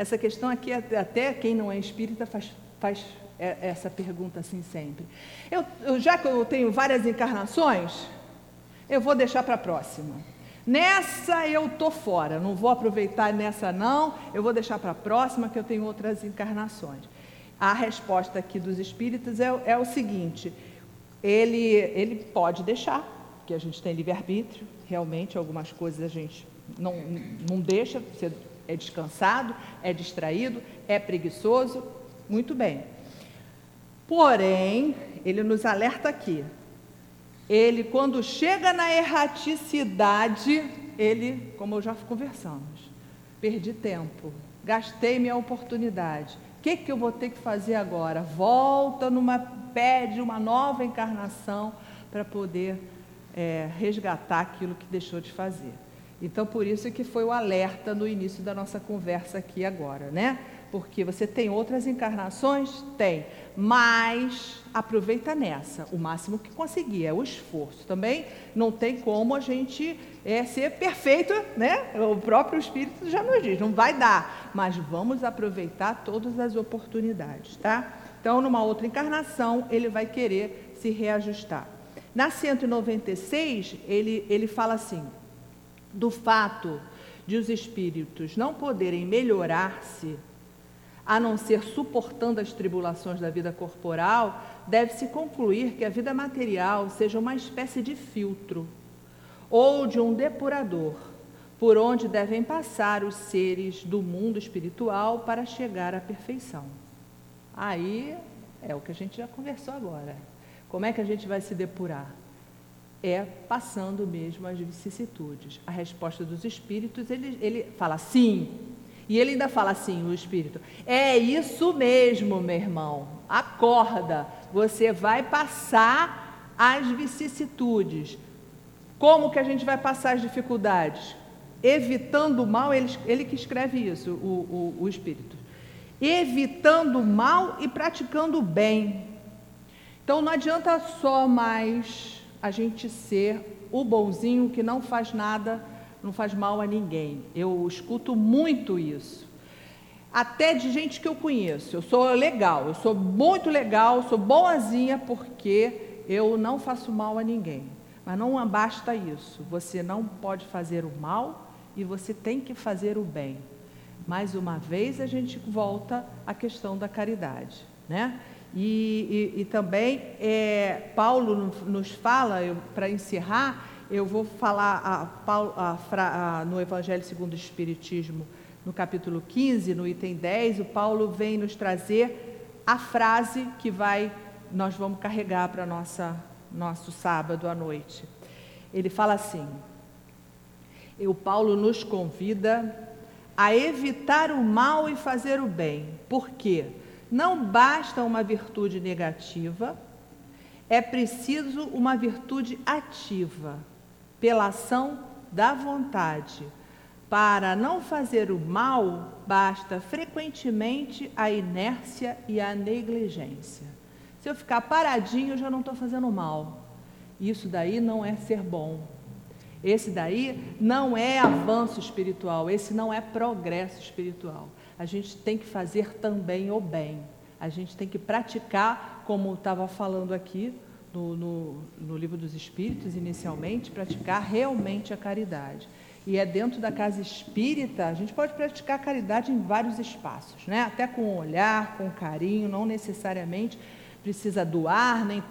Essa questão aqui, até quem não é espírita faz, faz é, essa pergunta assim sempre. Eu, eu, já que eu tenho várias encarnações, eu vou deixar para a próxima. Nessa eu tô fora, não vou aproveitar nessa não, eu vou deixar para a próxima que eu tenho outras encarnações. A resposta aqui dos espíritos é, é o seguinte: ele, ele pode deixar, porque a gente tem livre-arbítrio, realmente algumas coisas a gente não, não deixa, você é descansado, é distraído, é preguiçoso, muito bem. Porém, ele nos alerta aqui. Ele, quando chega na erraticidade, ele, como já conversamos, perdi tempo, gastei minha oportunidade. O que, que eu vou ter que fazer agora? Volta numa, pede uma nova encarnação para poder é, resgatar aquilo que deixou de fazer. Então, por isso que foi o alerta no início da nossa conversa aqui agora, né? Porque você tem outras encarnações? Tem, mas aproveita nessa, o máximo que conseguir, é o esforço. Também não tem como a gente é, ser perfeito, né? O próprio Espírito já nos diz, não vai dar, mas vamos aproveitar todas as oportunidades, tá? Então, numa outra encarnação, ele vai querer se reajustar. Na 196, ele, ele fala assim: do fato de os espíritos não poderem melhorar-se, a não ser suportando as tribulações da vida corporal, deve-se concluir que a vida material seja uma espécie de filtro ou de um depurador por onde devem passar os seres do mundo espiritual para chegar à perfeição. Aí é o que a gente já conversou agora. Como é que a gente vai se depurar? É passando mesmo as vicissitudes. A resposta dos espíritos, ele, ele fala sim. E ele ainda fala assim, o espírito: é isso mesmo, meu irmão, acorda, você vai passar as vicissitudes. Como que a gente vai passar as dificuldades? Evitando o mal, ele, ele que escreve isso, o, o, o espírito. Evitando o mal e praticando o bem. Então não adianta só mais a gente ser o bonzinho que não faz nada, não faz mal a ninguém. Eu escuto muito isso. Até de gente que eu conheço. Eu sou legal, eu sou muito legal, sou boazinha porque eu não faço mal a ninguém. Mas não basta isso. Você não pode fazer o mal e você tem que fazer o bem. Mais uma vez a gente volta à questão da caridade, né? E, e, e também é, Paulo nos fala, para encerrar, eu vou falar a, a, a, no Evangelho segundo o Espiritismo, no capítulo 15, no item 10, o Paulo vem nos trazer a frase que vai nós vamos carregar para nossa nosso sábado à noite. Ele fala assim: o Paulo nos convida a evitar o mal e fazer o bem. Por quê? Não basta uma virtude negativa, é preciso uma virtude ativa, pela ação da vontade. Para não fazer o mal, basta frequentemente a inércia e a negligência. Se eu ficar paradinho, eu já não estou fazendo mal. Isso daí não é ser bom. Esse daí não é avanço espiritual, esse não é progresso espiritual a gente tem que fazer também o bem. A gente tem que praticar, como estava falando aqui no, no, no livro dos Espíritos, inicialmente, praticar realmente a caridade. E é dentro da casa espírita, a gente pode praticar a caridade em vários espaços, né? até com o olhar, com carinho, não necessariamente precisa doar, nem,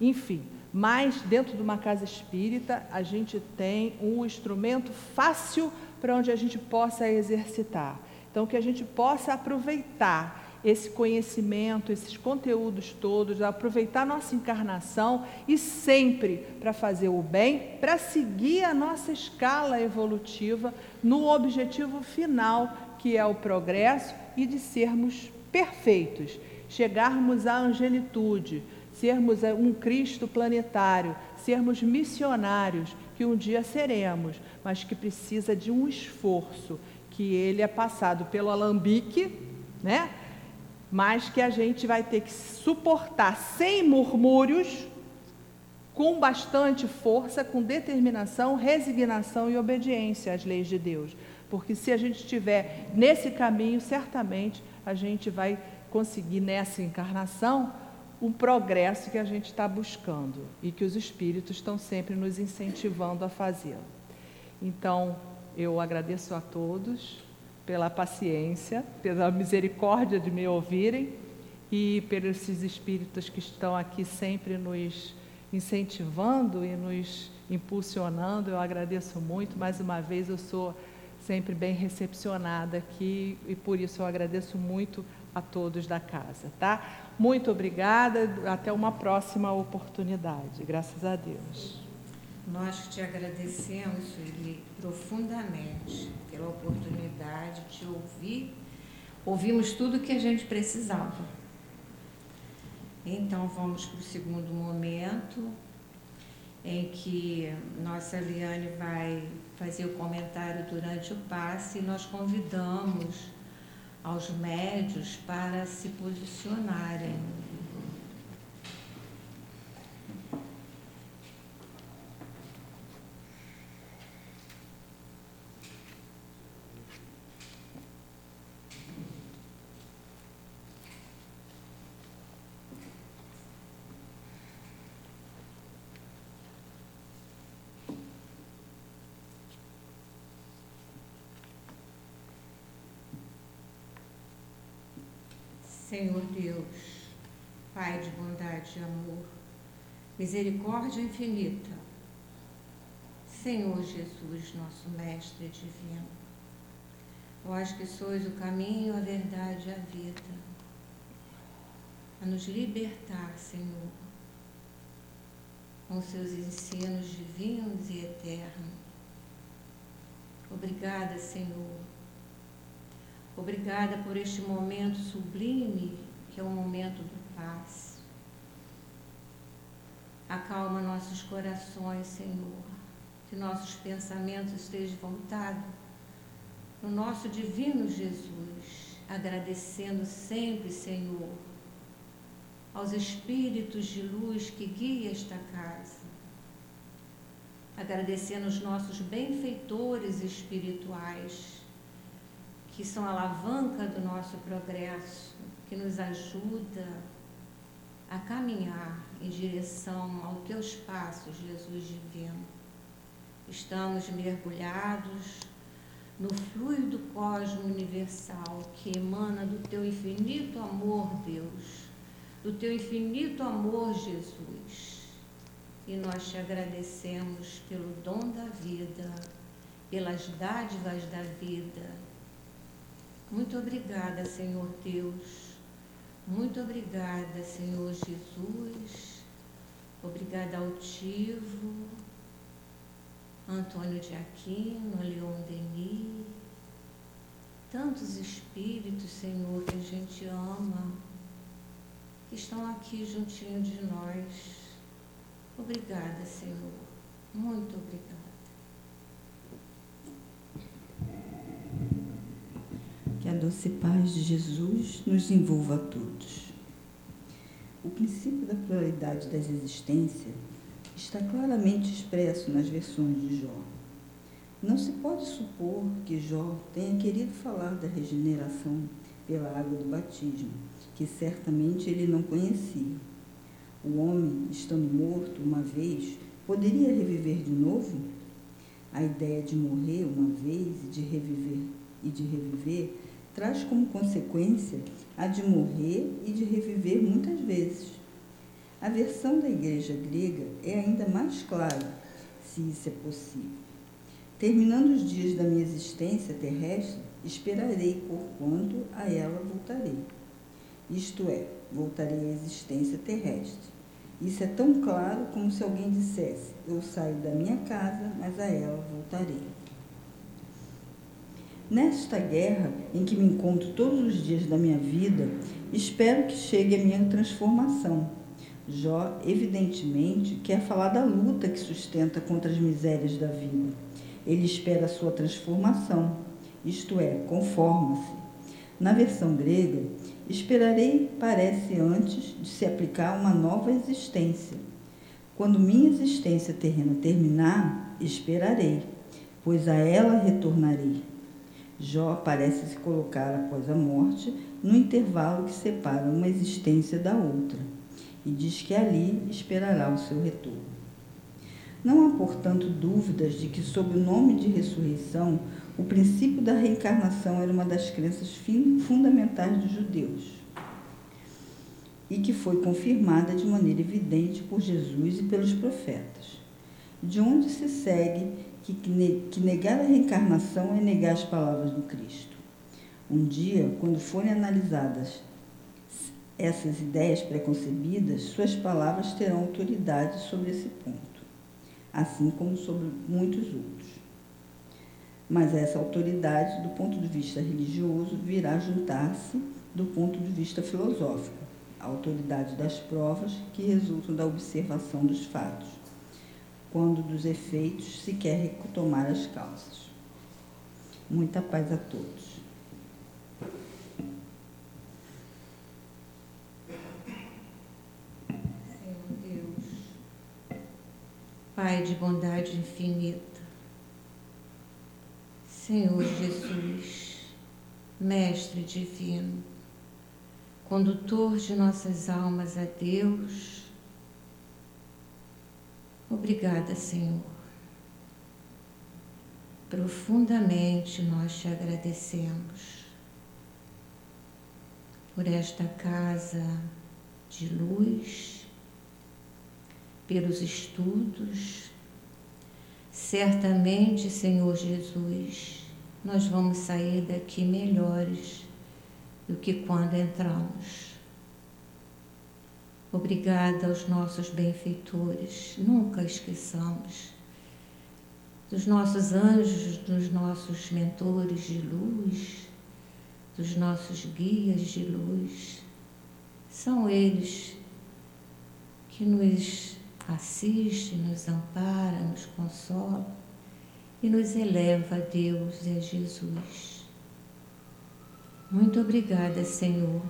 enfim. Mas dentro de uma casa espírita, a gente tem um instrumento fácil para onde a gente possa exercitar. Então, que a gente possa aproveitar esse conhecimento, esses conteúdos todos, aproveitar nossa encarnação e sempre para fazer o bem, para seguir a nossa escala evolutiva no objetivo final, que é o progresso e de sermos perfeitos, chegarmos à angelitude, sermos um Cristo planetário, sermos missionários, que um dia seremos, mas que precisa de um esforço que ele é passado pelo alambique, né? Mas que a gente vai ter que suportar sem murmúrios com bastante força, com determinação, resignação e obediência às leis de Deus. Porque se a gente estiver nesse caminho, certamente a gente vai conseguir nessa encarnação o progresso que a gente está buscando e que os espíritos estão sempre nos incentivando a fazê-lo. Então, eu agradeço a todos pela paciência, pela misericórdia de me ouvirem e pelos espíritos que estão aqui sempre nos incentivando e nos impulsionando. Eu agradeço muito. Mais uma vez, eu sou sempre bem recepcionada aqui e por isso eu agradeço muito a todos da casa, tá? Muito obrigada. Até uma próxima oportunidade. Graças a Deus. Nós te agradecemos, Sueli, profundamente pela oportunidade de ouvir. Ouvimos tudo que a gente precisava. Então, vamos para o segundo momento, em que nossa Liane vai fazer o comentário durante o passe e nós convidamos aos médios para se posicionarem. Senhor Deus, Pai de bondade e amor, misericórdia infinita, Senhor Jesus, nosso Mestre divino, vós que sois o caminho, a verdade e a vida, a nos libertar, Senhor, com seus ensinos divinos e eternos. Obrigada, Senhor, Obrigada por este momento sublime que é o momento do paz. Acalma nossos corações, Senhor. Que nossos pensamentos estejam voltados no nosso divino Jesus, agradecendo sempre, Senhor, aos espíritos de luz que guiam esta casa, agradecendo os nossos benfeitores espirituais que são a alavanca do nosso progresso, que nos ajuda a caminhar em direção aos teus passos, Jesus divino. Estamos mergulhados no fluido cosmo universal que emana do teu infinito amor, Deus, do teu infinito amor, Jesus. E nós te agradecemos pelo dom da vida, pelas dádivas da vida muito obrigada, Senhor Deus. Muito obrigada, Senhor Jesus. Obrigada ao Tivo, Antônio de Aquino, Leon Denis. Tantos espíritos, Senhor, que a gente ama, que estão aqui juntinho de nós. Obrigada, Senhor. Muito obrigada. Que a doce paz de Jesus nos envolva a todos. O princípio da pluralidade das existências está claramente expresso nas versões de Jó. Não se pode supor que Jó tenha querido falar da regeneração pela água do batismo, que certamente ele não conhecia. O homem, estando morto uma vez, poderia reviver de novo? A ideia de morrer uma vez e de reviver e de reviver traz como consequência a de morrer e de reviver muitas vezes. A versão da igreja grega é ainda mais clara, se isso é possível. Terminando os dias da minha existência terrestre, esperarei por quanto a ela voltarei. Isto é, voltarei à existência terrestre. Isso é tão claro como se alguém dissesse: Eu saio da minha casa, mas a ela voltarei. Nesta guerra em que me encontro todos os dias da minha vida, espero que chegue a minha transformação. Jó, evidentemente, quer falar da luta que sustenta contra as misérias da vida. Ele espera a sua transformação, isto é, conforma-se. Na versão grega, esperarei parece antes de se aplicar uma nova existência. Quando minha existência terrena terminar, esperarei, pois a ela retornarei. Jó parece se colocar após a morte no intervalo que separa uma existência da outra e diz que ali esperará o seu retorno. Não há, portanto, dúvidas de que, sob o nome de ressurreição, o princípio da reencarnação era uma das crenças fundamentais dos judeus e que foi confirmada de maneira evidente por Jesus e pelos profetas. De onde se segue que, que negar a reencarnação é negar as palavras do Cristo. Um dia, quando forem analisadas essas ideias preconcebidas, suas palavras terão autoridade sobre esse ponto, assim como sobre muitos outros. Mas essa autoridade, do ponto de vista religioso, virá juntar-se do ponto de vista filosófico, a autoridade das provas que resultam da observação dos fatos, quando dos efeitos se quer retomar as causas. Muita paz a todos. Senhor Deus, Pai de bondade infinita, Senhor Jesus, Mestre divino, condutor de nossas almas a Deus. Obrigada, Senhor. Profundamente nós te agradecemos por esta casa de luz, pelos estudos. Certamente, Senhor Jesus, nós vamos sair daqui melhores do que quando entramos. Obrigada aos nossos benfeitores, nunca esqueçamos dos nossos anjos, dos nossos mentores de luz, dos nossos guias de luz. São eles que nos assistem, nos amparam, nos consolam e nos eleva a Deus e a Jesus. Muito obrigada, Senhor,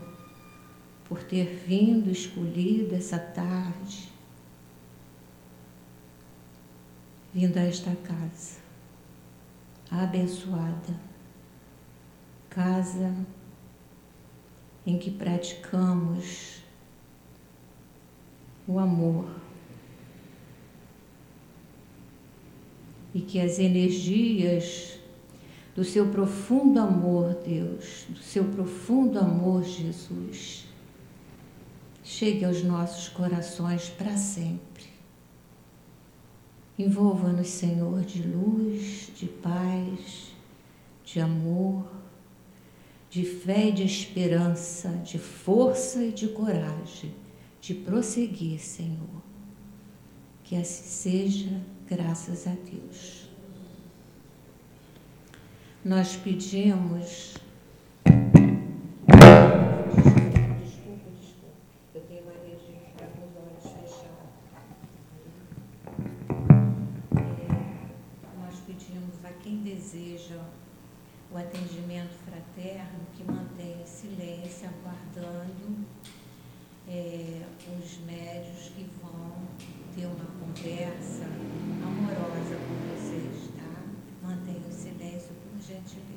por ter vindo, escolhido essa tarde, vindo a esta casa abençoada, casa em que praticamos o amor. E que as energias do seu profundo amor, Deus, do seu profundo amor, Jesus, chegue aos nossos corações para sempre. Envolva-nos, Senhor, de luz, de paz, de amor, de fé e de esperança, de força e de coragem, de prosseguir, Senhor. Que assim seja, graças a Deus nós pedimos. de ficar com os olhos fechados. É, nós pedimos a quem deseja o atendimento fraterno que mantenha silêncio, aguardando é, os médios que vão ter uma conversa amorosa com vocês, tá? Mantenha o silêncio por gentileza.